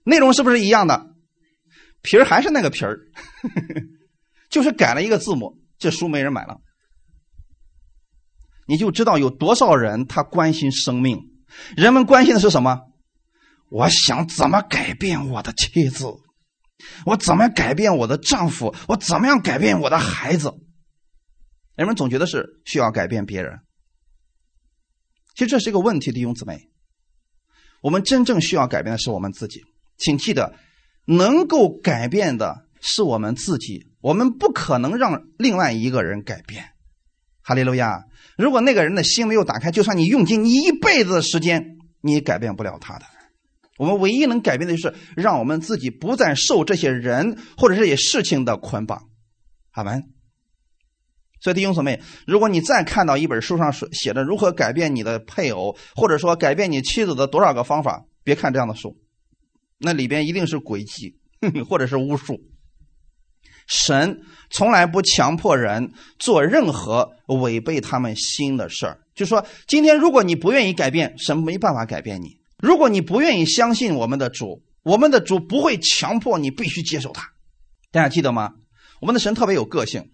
Speaker 1: 内容是不是一样的？皮儿还是那个皮儿，就是改了一个字母，这书没人买了。你就知道有多少人他关心生命，人们关心的是什么？我想怎么改变我的妻子？我怎么改变我的丈夫？我怎么样改变我的孩子？人们总觉得是需要改变别人。其实这是一个问题，弟兄姊妹。我们真正需要改变的是我们自己。请记得，能够改变的是我们自己。我们不可能让另外一个人改变。哈利路亚！如果那个人的心没有打开，就算你用尽你一辈子的时间，你也改变不了他的。我们唯一能改变的就是让我们自己不再受这些人或者这些事情的捆绑，好吗？所以弟兄姊妹，如果你再看到一本书上写着如何改变你的配偶，或者说改变你妻子的多少个方法，别看这样的书，那里边一定是诡计 或者是巫术。神从来不强迫人做任何违背他们心的事儿。就说今天如果你不愿意改变，神没办法改变你。如果你不愿意相信我们的主，我们的主不会强迫你必须接受他。大家记得吗？我们的神特别有个性，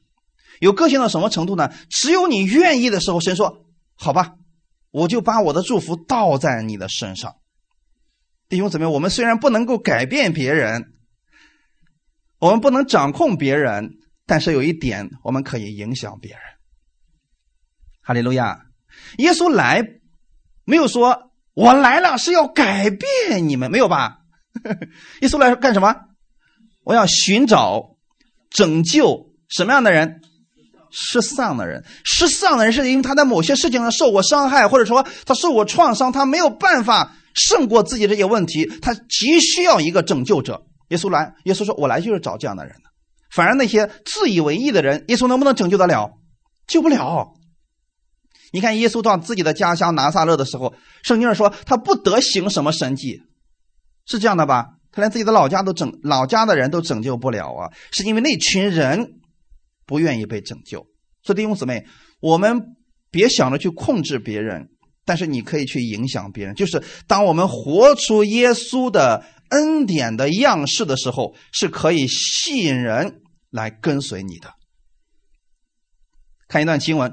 Speaker 1: 有个性到什么程度呢？只有你愿意的时候，神说：“好吧，我就把我的祝福倒在你的身上。”弟兄姊妹，我们虽然不能够改变别人，我们不能掌控别人，但是有一点，我们可以影响别人。哈利路亚！耶稣来没有说。我来了是要改变你们，没有吧？耶稣来干什么？我要寻找、拯救什么样的人？失丧的人。失丧的人是因为他在某些事情上受过伤害，或者说他受过创伤，他没有办法胜过自己这些问题，他急需要一个拯救者。耶稣来，耶稣说：“我来就是找这样的人的。”反而那些自以为意的人，耶稣能不能拯救得了？救不了。你看，耶稣到自己的家乡拿撒勒的时候，圣经上说他不得行什么神迹，是这样的吧？他连自己的老家都拯，老家的人都拯救不了啊，是因为那群人不愿意被拯救。所以弟兄姊妹，我们别想着去控制别人，但是你可以去影响别人。就是当我们活出耶稣的恩典的样式的时候，是可以吸引人来跟随你的。看一段经文。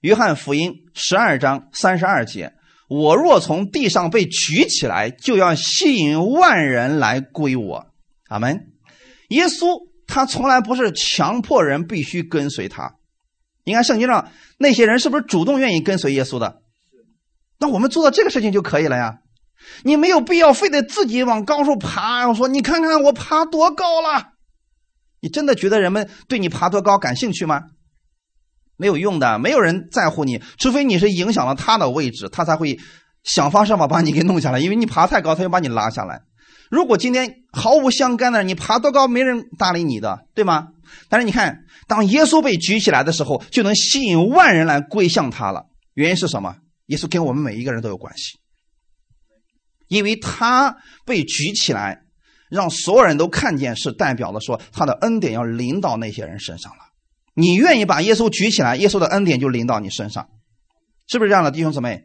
Speaker 1: 约翰福音十二章三十二节：“我若从地上被举起来，就要吸引万人来归我。”阿门。耶稣他从来不是强迫人必须跟随他。你看圣经上那些人是不是主动愿意跟随耶稣的？那我们做到这个事情就可以了呀。你没有必要非得自己往高处爬。我说你看看我爬多高了。你真的觉得人们对你爬多高感兴趣吗？没有用的，没有人在乎你，除非你是影响了他的位置，他才会想方设法把你给弄下来。因为你爬太高，他就把你拉下来。如果今天毫无相干的，你爬多高没人搭理你的，对吗？但是你看，当耶稣被举起来的时候，就能吸引万人来归向他了。原因是什么？耶稣跟我们每一个人都有关系，因为他被举起来，让所有人都看见，是代表了说他的恩典要临到那些人身上了。你愿意把耶稣举起来，耶稣的恩典就临到你身上，是不是这样的，弟兄姊妹？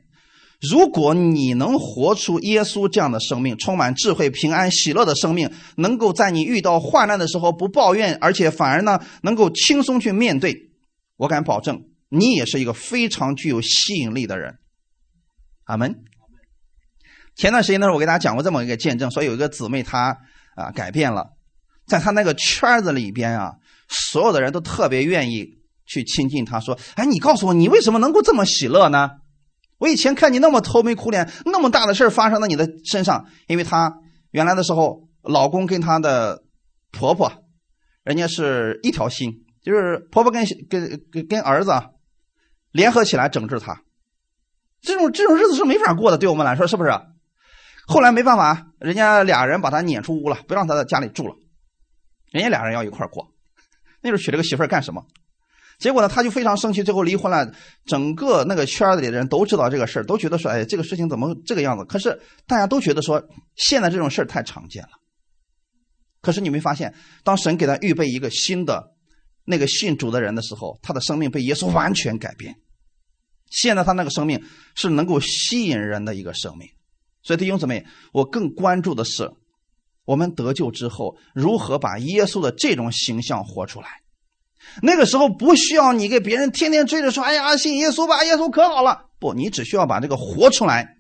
Speaker 1: 如果你能活出耶稣这样的生命，充满智慧、平安、喜乐的生命，能够在你遇到患难的时候不抱怨，而且反而呢能够轻松去面对，我敢保证，你也是一个非常具有吸引力的人。阿门。前段时间的时候，我给大家讲过这么一个见证，说有一个姊妹她啊改变了，在她那个圈子里边啊，所有的人都特别愿意去亲近她，说：“哎，你告诉我，你为什么能够这么喜乐呢？”我以前看你那么愁眉苦脸，那么大的事发生在你的身上，因为她原来的时候，老公跟她的婆婆，人家是一条心，就是婆婆跟跟跟跟儿子联合起来整治她，这种这种日子是没法过的，对我们来说是不是？后来没办法，人家俩人把他撵出屋了，不让他在家里住了，人家俩人要一块过，那时候娶了个媳妇干什么？结果呢，他就非常生气，最后离婚了。整个那个圈子里的人都知道这个事都觉得说：“哎，这个事情怎么这个样子？”可是大家都觉得说，现在这种事太常见了。可是你没发现，当神给他预备一个新的那个信主的人的时候，他的生命被耶稣完全改变。现在他那个生命是能够吸引人的一个生命。所以弟兄姊妹，我更关注的是，我们得救之后如何把耶稣的这种形象活出来。那个时候不需要你给别人天天追着说：“哎呀，信耶稣吧，耶稣可好了。”不，你只需要把这个活出来，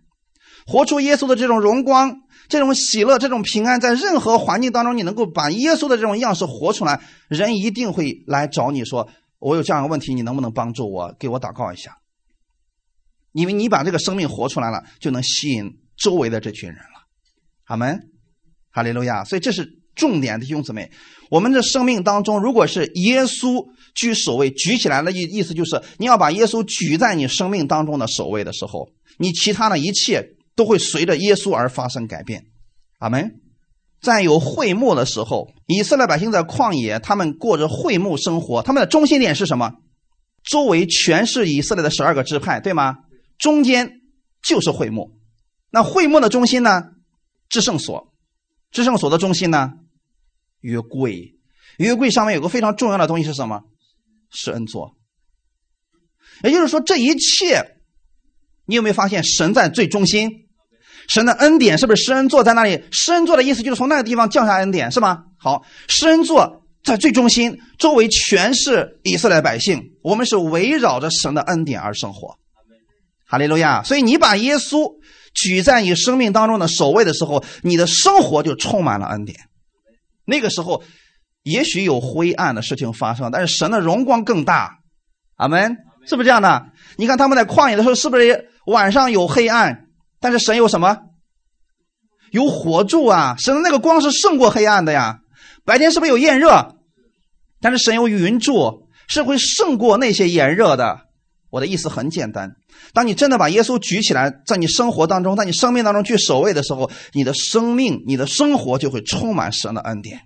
Speaker 1: 活出耶稣的这种荣光、这种喜乐、这种平安，在任何环境当中，你能够把耶稣的这种样式活出来，人一定会来找你说：“我有这样的问题，你能不能帮助我？给我祷告一下。”因为你把这个生命活出来了，就能吸引周围的这群人了。阿门，哈利路亚。所以这是。重点的兄姊妹，我们的生命当中，如果是耶稣居首位，举起来的意意思就是你要把耶稣举在你生命当中的首位的时候，你其他的一切都会随着耶稣而发生改变。阿门。在有会幕的时候，以色列百姓在旷野，他们过着会幕生活，他们的中心点是什么？周围全是以色列的十二个支派，对吗？中间就是会幕。那会幕的中心呢？至圣所。至圣所的中心呢？约柜，约柜上面有个非常重要的东西是什么？是恩座。也就是说，这一切，你有没有发现神在最中心？神的恩典是不是施恩座在那里？施恩座的意思就是从那个地方降下恩典，是吗？好，施恩座在最中心，周围全是以色列百姓，我们是围绕着神的恩典而生活。哈利路亚！所以你把耶稣举在你生命当中的首位的时候，你的生活就充满了恩典。那个时候，也许有灰暗的事情发生，但是神的荣光更大。阿门，是不是这样的？你看他们在旷野的时候，是不是晚上有黑暗？但是神有什么？有火柱啊！神的那个光是胜过黑暗的呀。白天是不是有炎热？但是神有云柱，是会胜过那些炎热的。我的意思很简单：当你真的把耶稣举起来，在你生活当中，在你生命当中去守卫的时候，你的生命、你的生活就会充满神的恩典。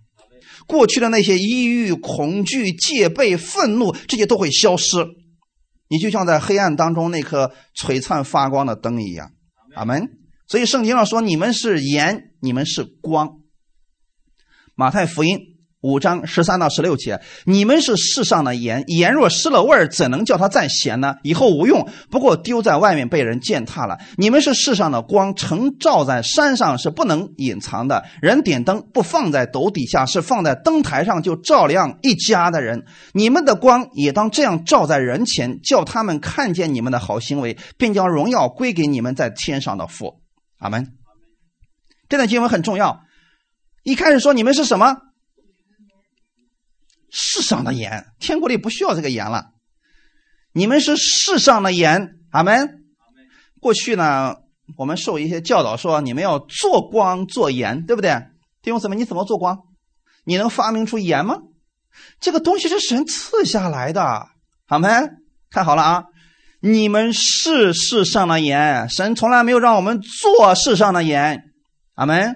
Speaker 1: 过去的那些抑郁、恐惧、戒备、愤怒，这些都会消失。你就像在黑暗当中那颗璀璨发光的灯一样。阿门。所以圣经上说：“你们是盐，你们是光。”马太福音。五章十三到十六节，你们是世上的盐，盐若失了味儿，怎能叫它再咸呢？以后无用，不过丢在外面被人践踏了。你们是世上的光，城照在山上是不能隐藏的。人点灯不放在斗底下，是放在灯台上，就照亮一家的人。你们的光也当这样照在人前，叫他们看见你们的好行为，并将荣耀归给你们在天上的父。阿门。这段经文很重要。一开始说你们是什么？世上的盐，天国里不需要这个盐了。你们是世上的盐，阿门。过去呢，我们受一些教导说，你们要做光做盐，对不对？弟兄姊妹，你怎么做光？你能发明出盐吗？这个东西是神赐下来的，阿门。看好了啊，你们是世上的盐，神从来没有让我们做世上的盐，阿门。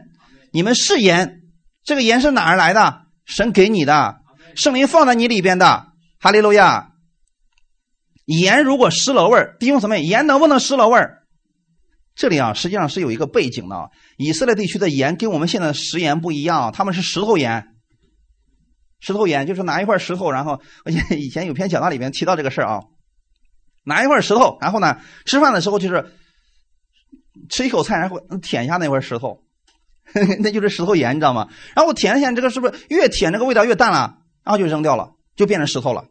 Speaker 1: 你们是盐，这个盐是哪儿来的？神给你的。圣灵放在你里边的，哈利路亚。盐如果失了味儿，弟兄姊妹，盐能不能失了味儿？这里啊，实际上是有一个背景的。以色列地区的盐跟我们现在的食盐不一样，他们是石头盐。石头盐就是拿一块石头，然后我以前有篇讲道里面提到这个事儿啊，拿一块石头，然后呢，吃饭的时候就是吃一口菜，然后舔一下那块石头，那就是石头盐，你知道吗？然后我舔一下，这个是不是越舔这个味道越淡了？然后就扔掉了，就变成石头了。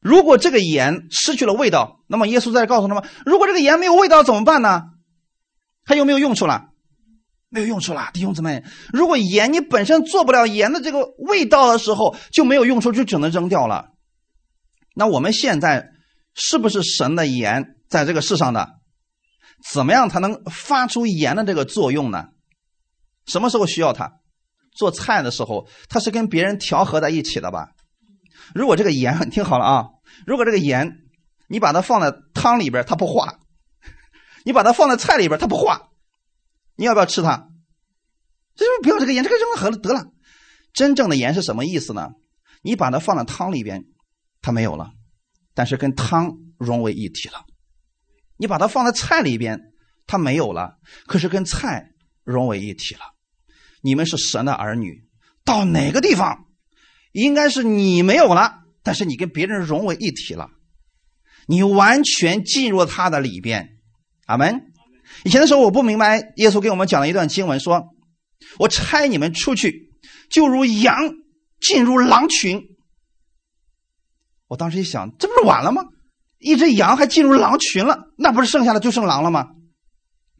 Speaker 1: 如果这个盐失去了味道，那么耶稣在这告诉他们：如果这个盐没有味道怎么办呢？它有没有用处了？没有用处了，弟兄姊妹。如果盐你本身做不了盐的这个味道的时候，就没有用处，就只能扔掉了。那我们现在是不是神的盐在这个世上的？怎么样才能发出盐的这个作用呢？什么时候需要它？做菜的时候，它是跟别人调和在一起的吧？如果这个盐，听好了啊！如果这个盐，你把它放在汤里边，它不化；你把它放在菜里边，它不化。你要不要吃它？这就不要这个盐，这个扔了得了得了。真正的盐是什么意思呢？你把它放在汤里边，它没有了，但是跟汤融为一体了。你把它放在菜里边，它没有了，可是跟菜融为一体了。你们是神的儿女，到哪个地方，应该是你没有了，但是你跟别人融为一体了，你完全进入他的里边。阿门。以前的时候我不明白，耶稣给我们讲了一段经文，说：“我差你们出去，就如羊进入狼群。”我当时一想，这不是晚了吗？一只羊还进入狼群了，那不是剩下的就剩狼了吗？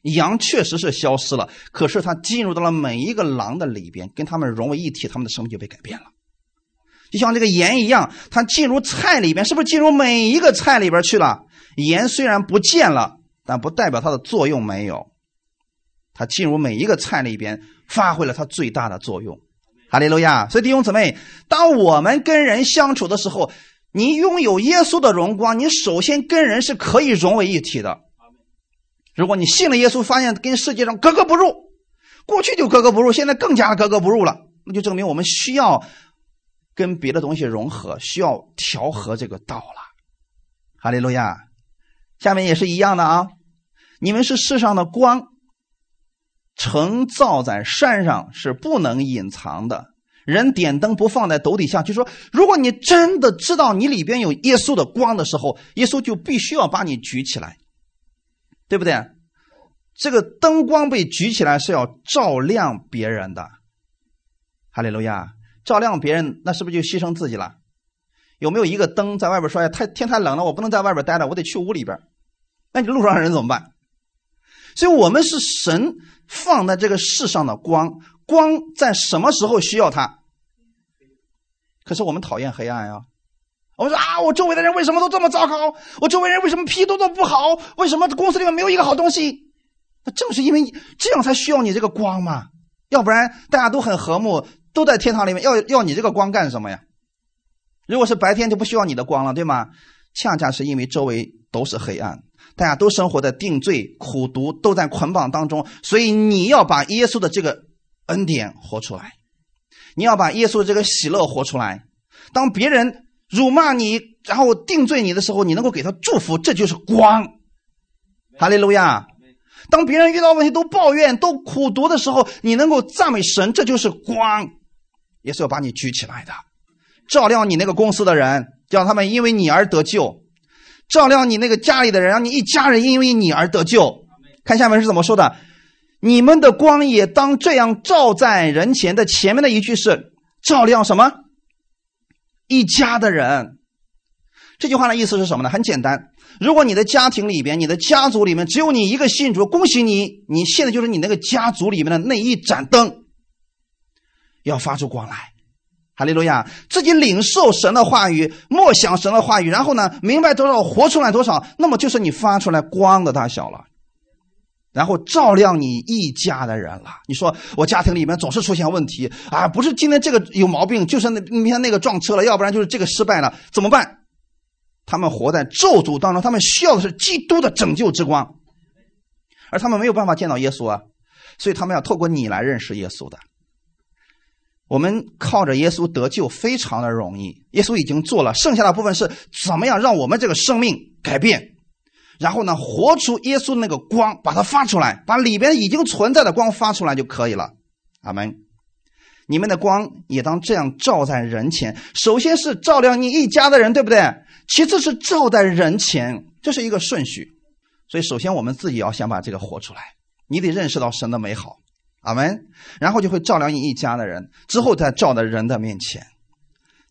Speaker 1: 羊确实是消失了，可是它进入到了每一个狼的里边，跟他们融为一体，他们的生命就被改变了。就像这个盐一样，它进入菜里边，是不是进入每一个菜里边去了？盐虽然不见了，但不代表它的作用没有，它进入每一个菜里边，发挥了它最大的作用。哈利路亚！所以弟兄姊妹，当我们跟人相处的时候，你拥有耶稣的荣光，你首先跟人是可以融为一体的。如果你信了耶稣，发现跟世界上格格不入，过去就格格不入，现在更加格格不入了，那就证明我们需要跟别的东西融合，需要调和这个道了。哈利路亚！下面也是一样的啊，你们是世上的光，城造在山上是不能隐藏的。人点灯不放在斗底下，就说如果你真的知道你里边有耶稣的光的时候，耶稣就必须要把你举起来，对不对？这个灯光被举起来是要照亮别人的，哈利路亚！照亮别人，那是不是就牺牲自己了？有没有一个灯在外边说呀？太天太冷了，我不能在外边待着，我得去屋里边。那你路上的人怎么办？所以我们是神放在这个世上的光，光在什么时候需要它？可是我们讨厌黑暗呀！我说啊，我周围的人为什么都这么糟糕？我周围人为什么脾气都这么不好？为什么公司里面没有一个好东西？那正是因为这样才需要你这个光嘛！要不然大家都很和睦，都在天堂里面，要要你这个光干什么呀？如果是白天就不需要你的光了，对吗？恰恰是因为周围都是黑暗，大家都生活在定罪、苦毒，都在捆绑当中，所以你要把耶稣的这个恩典活出来。你要把耶稣的这个喜乐活出来。当别人辱骂你，然后定罪你的时候，你能够给他祝福，这就是光。哈利路亚！当别人遇到问题都抱怨、都苦读的时候，你能够赞美神，这就是光。也是要把你举起来的，照亮你那个公司的人，让他们因为你而得救；照亮你那个家里的人，让你一家人因为你而得救。看下面是怎么说的。你们的光也当这样照在人前的。前面的一句是照亮什么？一家的人。这句话的意思是什么呢？很简单，如果你的家庭里边、你的家族里面只有你一个信主，恭喜你，你现在就是你那个家族里面的那一盏灯，要发出光来。哈利路亚！自己领受神的话语，默想神的话语，然后呢，明白多少，活出来多少，那么就是你发出来光的大小了。然后照亮你一家的人了。你说我家庭里面总是出现问题啊，不是今天这个有毛病，就是那明天那个撞车了，要不然就是这个失败了，怎么办？他们活在咒诅当中，他们需要的是基督的拯救之光，而他们没有办法见到耶稣啊，所以他们要透过你来认识耶稣的。我们靠着耶稣得救非常的容易，耶稣已经做了，剩下的部分是怎么样让我们这个生命改变。然后呢，活出耶稣那个光，把它发出来，把里边已经存在的光发出来就可以了。阿门。你们的光也当这样照在人前，首先是照亮你一家的人，对不对？其次是照在人前，这是一个顺序。所以，首先我们自己要先把这个活出来。你得认识到神的美好，阿门。然后就会照亮你一家的人，之后再照在人的面前。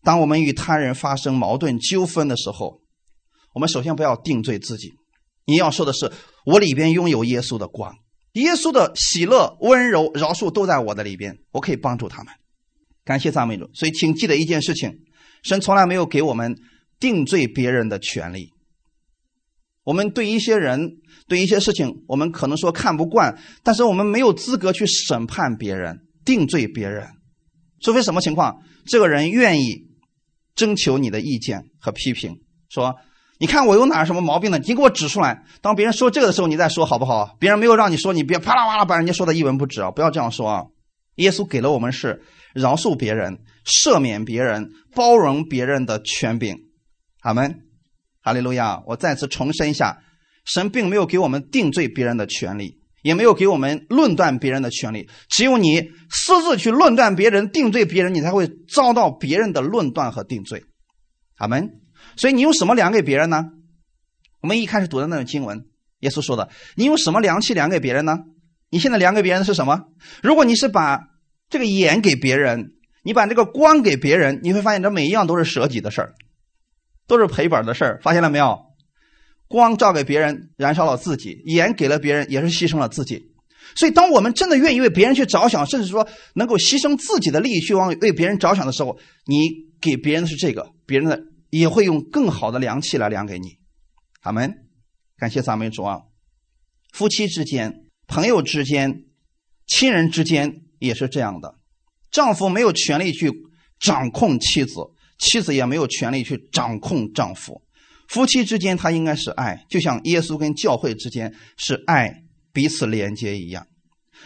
Speaker 1: 当我们与他人发生矛盾纠纷的时候，我们首先不要定罪自己，你要说的是：我里边拥有耶稣的光，耶稣的喜乐、温柔、饶恕都在我的里边，我可以帮助他们。感谢赞美主。所以，请记得一件事情：神从来没有给我们定罪别人的权利。我们对一些人、对一些事情，我们可能说看不惯，但是我们没有资格去审判别人、定罪别人，除非什么情况，这个人愿意征求你的意见和批评，说。你看我有哪什么毛病呢？你给我指出来。当别人说这个的时候，你再说好不好？别人没有让你说，你别啪啦啪啦把人家说的一文不值啊！不要这样说啊！耶稣给了我们是饶恕别人、赦免别人、包容别人的权柄。阿门，哈利路亚！我再次重申一下，神并没有给我们定罪别人的权利，也没有给我们论断别人的权利。只有你私自去论断别人、定罪别人，你才会遭到别人的论断和定罪。阿门。所以你用什么量给别人呢？我们一开始读的那种经文，耶稣说的，你用什么量器量给别人呢？你现在量给别人的是什么？如果你是把这个眼给别人，你把这个光给别人，你会发现这每一样都是舍己的事儿，都是赔本的事儿。发现了没有？光照给别人，燃烧了自己；眼给了别人，也是牺牲了自己。所以，当我们真的愿意为别人去着想，甚至说能够牺牲自己的利益去往为别人着想的时候，你给别人的是这个，别人的。也会用更好的量器来量给你，阿门。感谢赞美主啊！夫妻之间、朋友之间、亲人之间也是这样的。丈夫没有权利去掌控妻子，妻子也没有权利去掌控丈夫。夫妻之间，他应该是爱，就像耶稣跟教会之间是爱，彼此连接一样。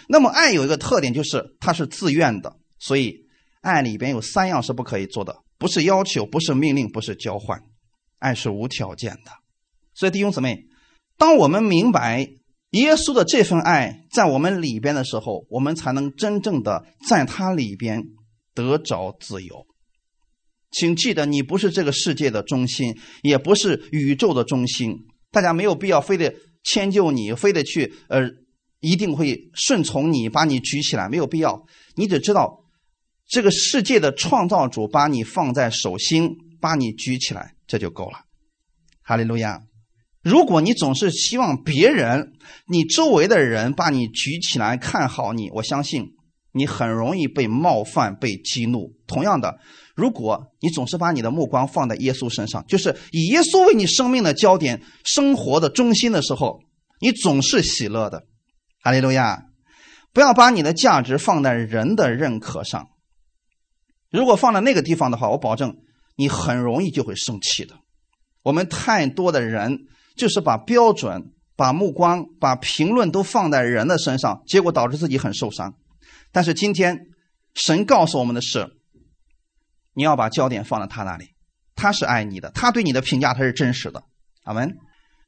Speaker 1: 那么，爱有一个特点，就是它是自愿的。所以，爱里边有三样是不可以做的。不是要求，不是命令，不是交换，爱是无条件的。所以弟兄姊妹，当我们明白耶稣的这份爱在我们里边的时候，我们才能真正的在他里边得着自由。请记得，你不是这个世界的中心，也不是宇宙的中心。大家没有必要非得迁就你，非得去呃，一定会顺从你，把你举起来，没有必要。你只知道。这个世界的创造主把你放在手心，把你举起来，这就够了。哈利路亚！如果你总是希望别人、你周围的人把你举起来看好你，我相信你很容易被冒犯、被激怒。同样的，如果你总是把你的目光放在耶稣身上，就是以耶稣为你生命的焦点、生活的中心的时候，你总是喜乐的。哈利路亚！不要把你的价值放在人的认可上。如果放在那个地方的话，我保证你很容易就会生气的。我们太多的人就是把标准、把目光、把评论都放在人的身上，结果导致自己很受伤。但是今天神告诉我们的是，你要把焦点放在他那里，他是爱你的，他对你的评价他是真实的。阿门。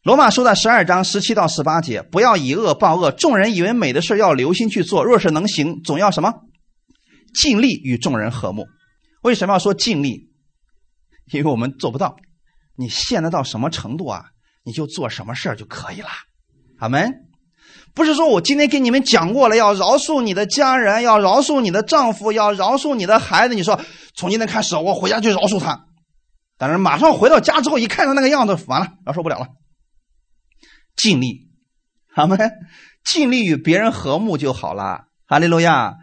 Speaker 1: 罗马书的十二章十七到十八节，不要以恶报恶，众人以为美的事要留心去做，若是能行，总要什么？尽力与众人和睦，为什么要说尽力？因为我们做不到。你现在到什么程度啊？你就做什么事儿就可以了。阿门。不是说我今天给你们讲过了，要饶恕你的家人，要饶恕你的丈夫，要饶恕你的孩子。你说从今天开始，我回家就饶恕他。但是马上回到家之后，一看到那个样子，完了，饶受不了了。尽力，阿门。尽力与别人和睦就好了。哈利路亚。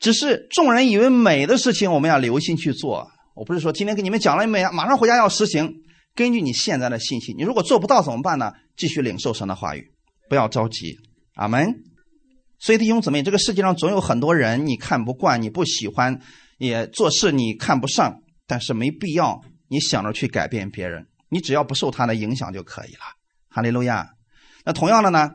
Speaker 1: 只是众人以为美的事情，我们要留心去做。我不是说今天给你们讲了美，马上回家要实行。根据你现在的信息，你如果做不到怎么办呢？继续领受神的话语，不要着急。阿门。所以弟兄姊妹，这个世界上总有很多人你看不惯，你不喜欢，也做事你看不上，但是没必要你想着去改变别人，你只要不受他的影响就可以了。哈利路亚。那同样的呢，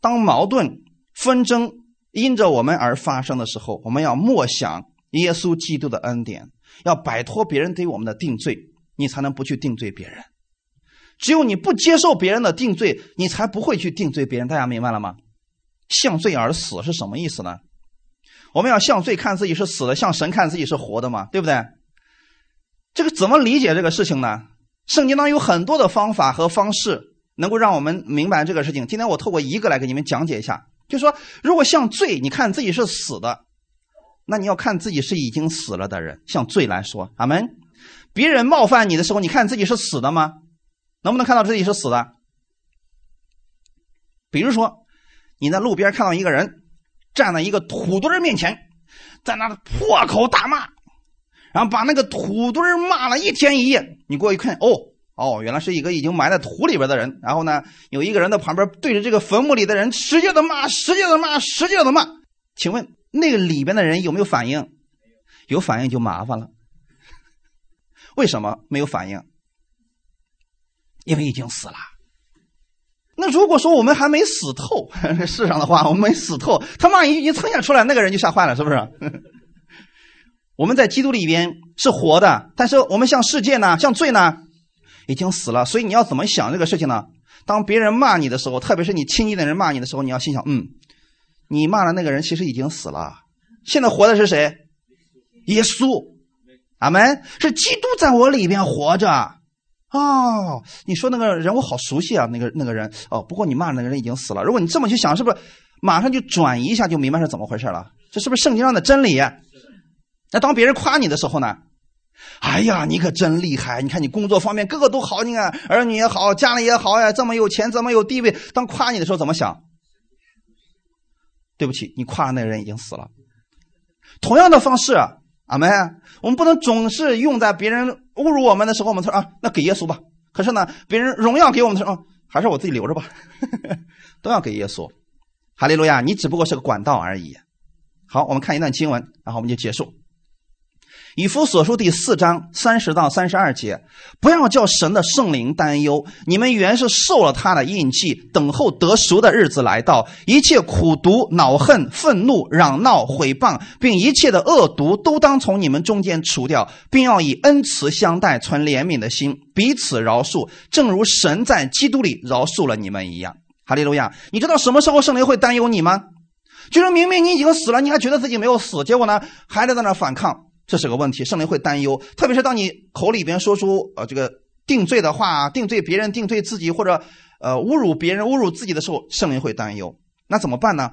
Speaker 1: 当矛盾纷争。因着我们而发生的时候，我们要默想耶稣基督的恩典，要摆脱别人对我们的定罪，你才能不去定罪别人。只有你不接受别人的定罪，你才不会去定罪别人。大家明白了吗？向罪而死是什么意思呢？我们要向罪看自己是死的，向神看自己是活的嘛，对不对？这个怎么理解这个事情呢？圣经当中有很多的方法和方式，能够让我们明白这个事情。今天我透过一个来给你们讲解一下。就说，如果像罪，你看自己是死的，那你要看自己是已经死了的人。像罪来说，阿门。别人冒犯你的时候，你看自己是死的吗？能不能看到自己是死的？比如说，你在路边看到一个人站在一个土堆面前，在那破口大骂，然后把那个土堆骂了一天一夜。你过去看，哦哦，原来是一个已经埋在土里边的人。然后呢，有一个人在旁边对着这个坟墓里的人使劲的骂，使劲的骂，使劲的骂。请问那个里边的人有没有反应？有反应就麻烦了。为什么没有反应？因为已经死了。那如果说我们还没死透，世上的话，我们没死透，他骂一一蹭下出来，那个人就吓坏了，是不是？我们在基督里边是活的，但是我们像世界呢，像罪呢，已经死了。所以你要怎么想这个事情呢？当别人骂你的时候，特别是你亲近的人骂你的时候，你要心想：嗯，你骂的那个人其实已经死了，现在活的是谁？耶稣。阿门，是基督在我里边活着。哦，你说那个人我好熟悉啊，那个那个人哦。不过你骂的那个人已经死了。如果你这么去想，是不是马上就转移一下就明白是怎么回事了？这是不是圣经上的真理？那当别人夸你的时候呢？哎呀，你可真厉害！你看你工作方面个个都好，你看儿女也好，家里也好呀，这么有钱，这么有地位。当夸你的时候怎么想？对不起，你夸的那个人已经死了。同样的方式。阿门！我们不能总是用在别人侮辱我们的时候，我们说啊，那给耶稣吧。可是呢，别人荣耀给我们的时候，还是我自己留着吧。都要给耶稣。哈利路亚！你只不过是个管道而已。好，我们看一段经文，然后我们就结束。以弗所书第四章三十到三十二节，不要叫神的圣灵担忧。你们原是受了他的印记，等候得赎的日子来到。一切苦毒、恼恨、愤怒、嚷闹、毁谤，并一切的恶毒，都当从你们中间除掉，并要以恩慈相待，存怜悯的心，彼此饶恕，正如神在基督里饶恕了你们一样。哈利路亚！你知道什么时候圣灵会担忧你吗？就是明明你已经死了，你还觉得自己没有死，结果呢，还在在那反抗。这是个问题，圣灵会担忧，特别是当你口里边说出呃这个定罪的话，定罪别人，定罪自己，或者呃侮辱别人、侮辱自己的时候，圣灵会担忧。那怎么办呢？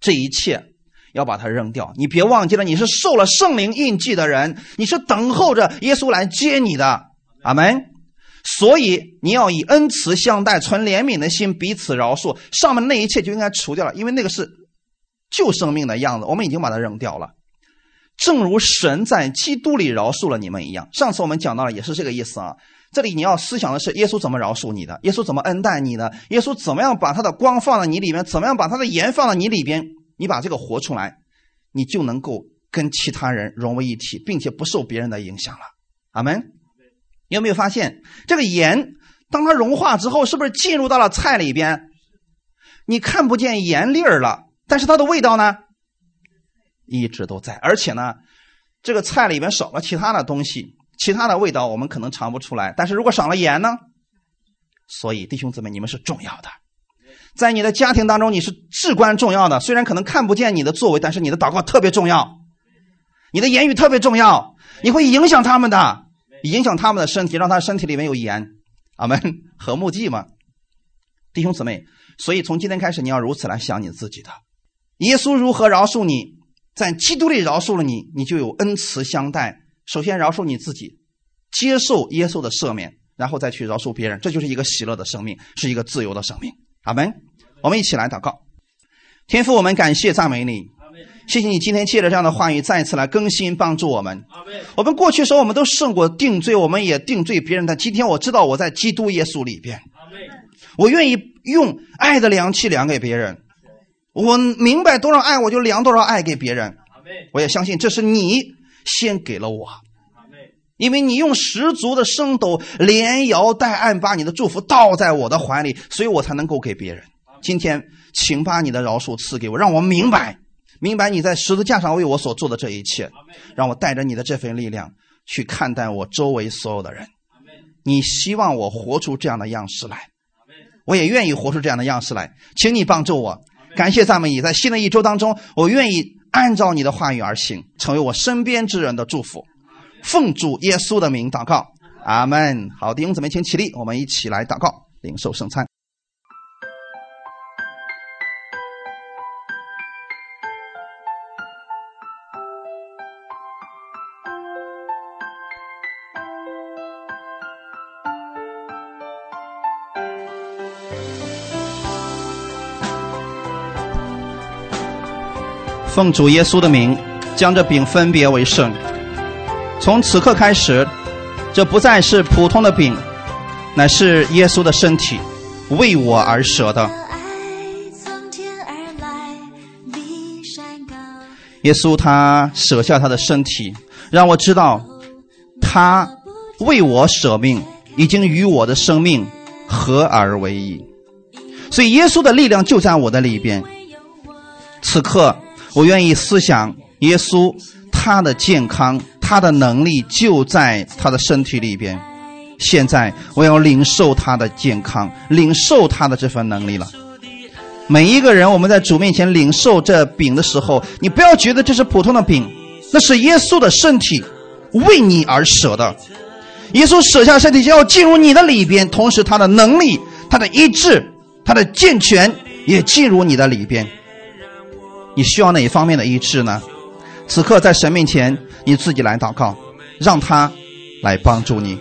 Speaker 1: 这一切要把它扔掉。你别忘记了，你是受了圣灵印记的人，你是等候着耶稣来接你的。阿门。所以你要以恩慈相待，存怜悯的心，彼此饶恕。上面那一切就应该除掉了，因为那个是旧生命的样子，我们已经把它扔掉了。正如神在基督里饶恕了你们一样，上次我们讲到了，也是这个意思啊。这里你要思想的是，耶稣怎么饶恕你的？耶稣怎么恩待你的？耶稣怎么样把他的光放在你里面？怎么样把他的盐放在你里边？你把这个活出来，你就能够跟其他人融为一体，并且不受别人的影响了。阿门。你有没有发现，这个盐当它融化之后，是不是进入到了菜里边？你看不见盐粒儿了，但是它的味道呢？一直都在，而且呢，这个菜里面少了其他的东西，其他的味道我们可能尝不出来。但是如果少了盐呢？所以弟兄姊妹，你们是重要的，在你的家庭当中你是至关重要的。虽然可能看不见你的作为，但是你的祷告特别重要，你的言语特别重要，你会影响他们的，影响他们的身体，让他身体里面有盐。阿门，和睦记嘛，弟兄姊妹。所以从今天开始，你要如此来想你自己的，耶稣如何饶恕你。在基督里饶恕了你，你就有恩慈相待。首先饶恕你自己，接受耶稣的赦免，然后再去饶恕别人，这就是一个喜乐的生命，是一个自由的生命。阿门。我们一起来祷告，天父，我们感谢赞美你，谢谢你今天借着这样的话语再次来更新帮助我们。我们过去时候我们都胜过定罪，我们也定罪别人，但今天我知道我在基督耶稣里边，我愿意用爱的凉气量给别人。我明白多少爱，我就量多少爱给别人。我也相信这是你先给了我，因为你用十足的升斗连摇带按把你的祝福倒在我的怀里，所以我才能够给别人。今天，请把你的饶恕赐给我，让我明白，明白你在十字架上为我所做的这一切，让我带着你的这份力量去看待我周围所有的人。你希望我活出这样的样式来，我也愿意活出这样的样式来，请你帮助我。感谢赞美你，在新的一周当中，我愿意按照你的话语而行，成为我身边之人的祝福。奉主耶稣的名祷告，阿门。好，弟兄姊妹，请起立，我们一起来祷告，领受圣餐。奉主耶稣的名，将这饼分别为圣。从此刻开始，这不再是普通的饼，乃是耶稣的身体，为我而舍的。耶稣他舍下他的身体，让我知道，他为我舍命，已经与我的生命合而为一。所以耶稣的力量就在我的里边。此刻，我愿意思想耶稣，他的健康，他的能力就在他的身体里边。现在，我要领受他的健康，领受他的这份能力了。每一个人，我们在主面前领受这饼的时候，你不要觉得这是普通的饼，那是耶稣的身体为你而舍的。耶稣舍下身体就要进入你的里边，同时他的能力、他的医治、他的健全也进入你的里边。你需要哪一方面的医治呢？此刻在神面前，你自己来祷告，让他来帮助你。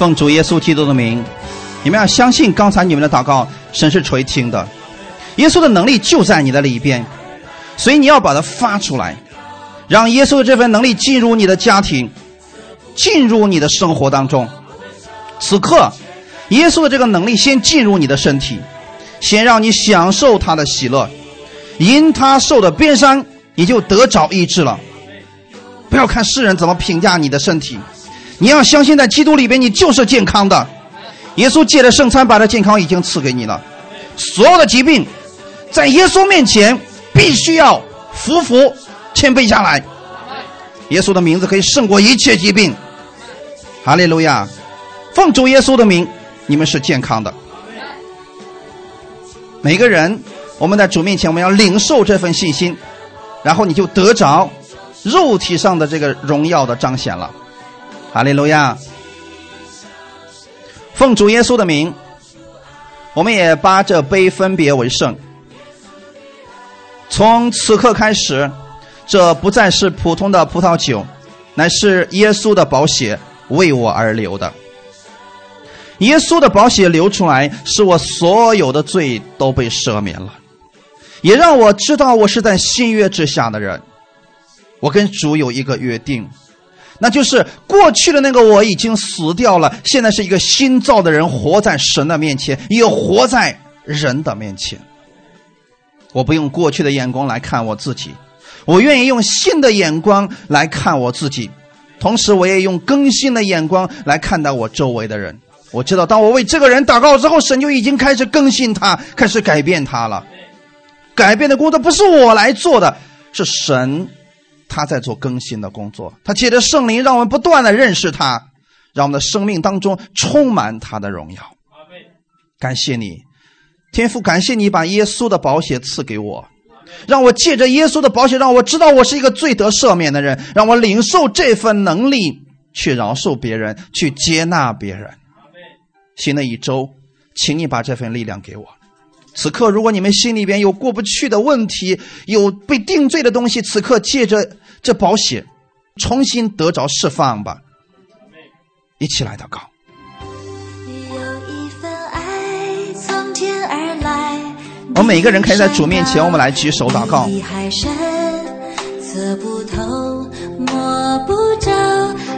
Speaker 1: 奉主耶稣基督的名，你们要相信刚才你们的祷告，神是垂听的。耶稣的能力就在你的里边，所以你要把它发出来，让耶稣的这份能力进入你的家庭，进入你的生活当中。此刻，耶稣的这个能力先进入你的身体，先让你享受他的喜乐，因他受的鞭伤，你就得着医治了。不要看世人怎么评价你的身体。你要相信，在基督里边，你就是健康的。耶稣借着圣餐，把这健康已经赐给你了。所有的疾病，在耶稣面前，必须要服服谦卑下来。耶稣的名字可以胜过一切疾病。哈利路亚！奉主耶稣的名，你们是健康的。每个人，我们在主面前，我们要领受这份信心，然后你就得着肉体上的这个荣耀的彰显了。哈利路亚！奉主耶稣的名，我们也把这杯分别为圣。从此刻开始，这不再是普通的葡萄酒，乃是耶稣的宝血为我而流的。耶稣的宝血流出来，使我所有的罪都被赦免了，也让我知道我是在新约之下的人。我跟主有一个约定。那就是过去的那个我已经死掉了，现在是一个新造的人，活在神的面前，也活在人的面前。我不用过去的眼光来看我自己，我愿意用新的眼光来看我自己，同时我也用更新的眼光来看待我周围的人。我知道，当我为这个人祷告之后，神就已经开始更新他，开始改变他了。改变的工作不是我来做的，是神。他在做更新的工作，他借着圣灵让我们不断的认识他，让我们的生命当中充满他的荣耀。感谢你，天父，感谢你把耶稣的宝血赐给我，让我借着耶稣的宝血，让我知道我是一个罪得赦免的人，让我领受这份能力去饶恕别人，去接纳别人。新的一周，请你把这份力量给我。此刻，如果你们心里边有过不去的问题，有被定罪的东西，此刻借着这保险，重新得着释放吧。一起来祷告。有一份爱从天而来，我们每个人可以在主面前，我们来举手祷告。
Speaker 2: 海深，测不透，摸不着，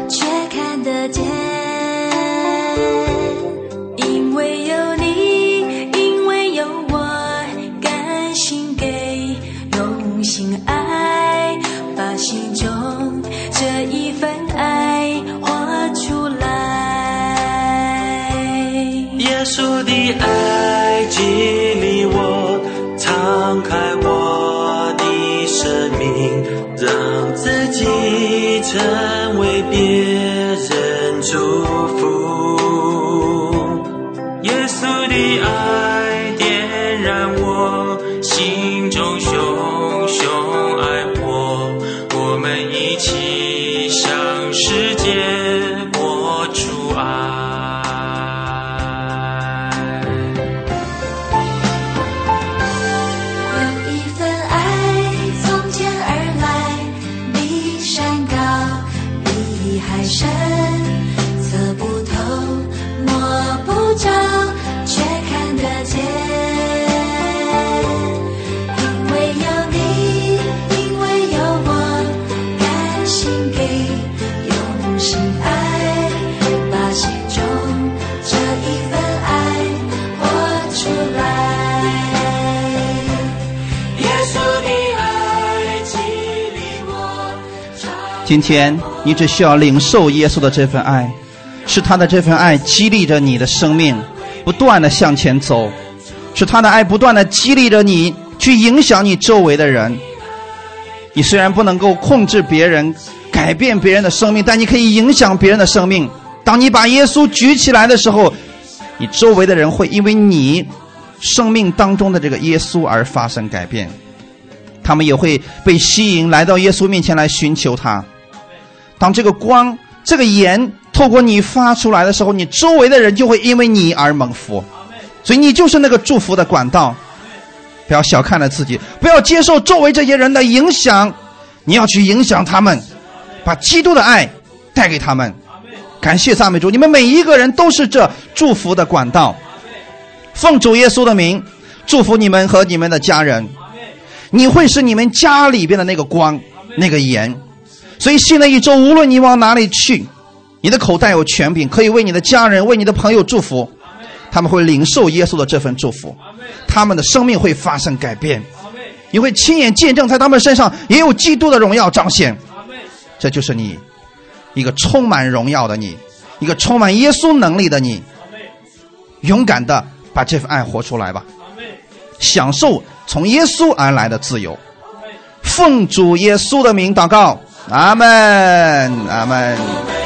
Speaker 2: 却看得见。因为心中这一份爱活出来。
Speaker 3: 耶稣的爱激励我，敞开我的生命，让自己成为别人主
Speaker 1: 今天你只需要领受耶稣的这份爱，是他的这份爱激励着你的生命，不断的向前走，是他的爱不断的激励着你去影响你周围的人。你虽然不能够控制别人、改变别人的生命，但你可以影响别人的生命。当你把耶稣举起来的时候，你周围的人会因为你生命当中的这个耶稣而发生改变，他们也会被吸引来到耶稣面前来寻求他。当这个光、这个盐透过你发出来的时候，你周围的人就会因为你而蒙福，所以你就是那个祝福的管道。不要小看了自己，不要接受周围这些人的影响，你要去影响他们，把基督的爱带给他们。感谢赞美主，你们每一个人都是这祝福的管道。奉主耶稣的名，祝福你们和你们的家人。你会是你们家里边的那个光，那个盐。所以新的一周，无论你往哪里去，你的口袋有权柄，可以为你的家人、为你的朋友祝福。他们会领受耶稣的这份祝福，他们的生命会发生改变。你会亲眼见证，在他们身上也有基督的荣耀彰显。这就是你，一个充满荣耀的你，一个充满耶稣能力的你。勇敢的把这份爱活出来吧，享受从耶稣而来的自由。奉主耶稣的名祷告，阿门，阿门。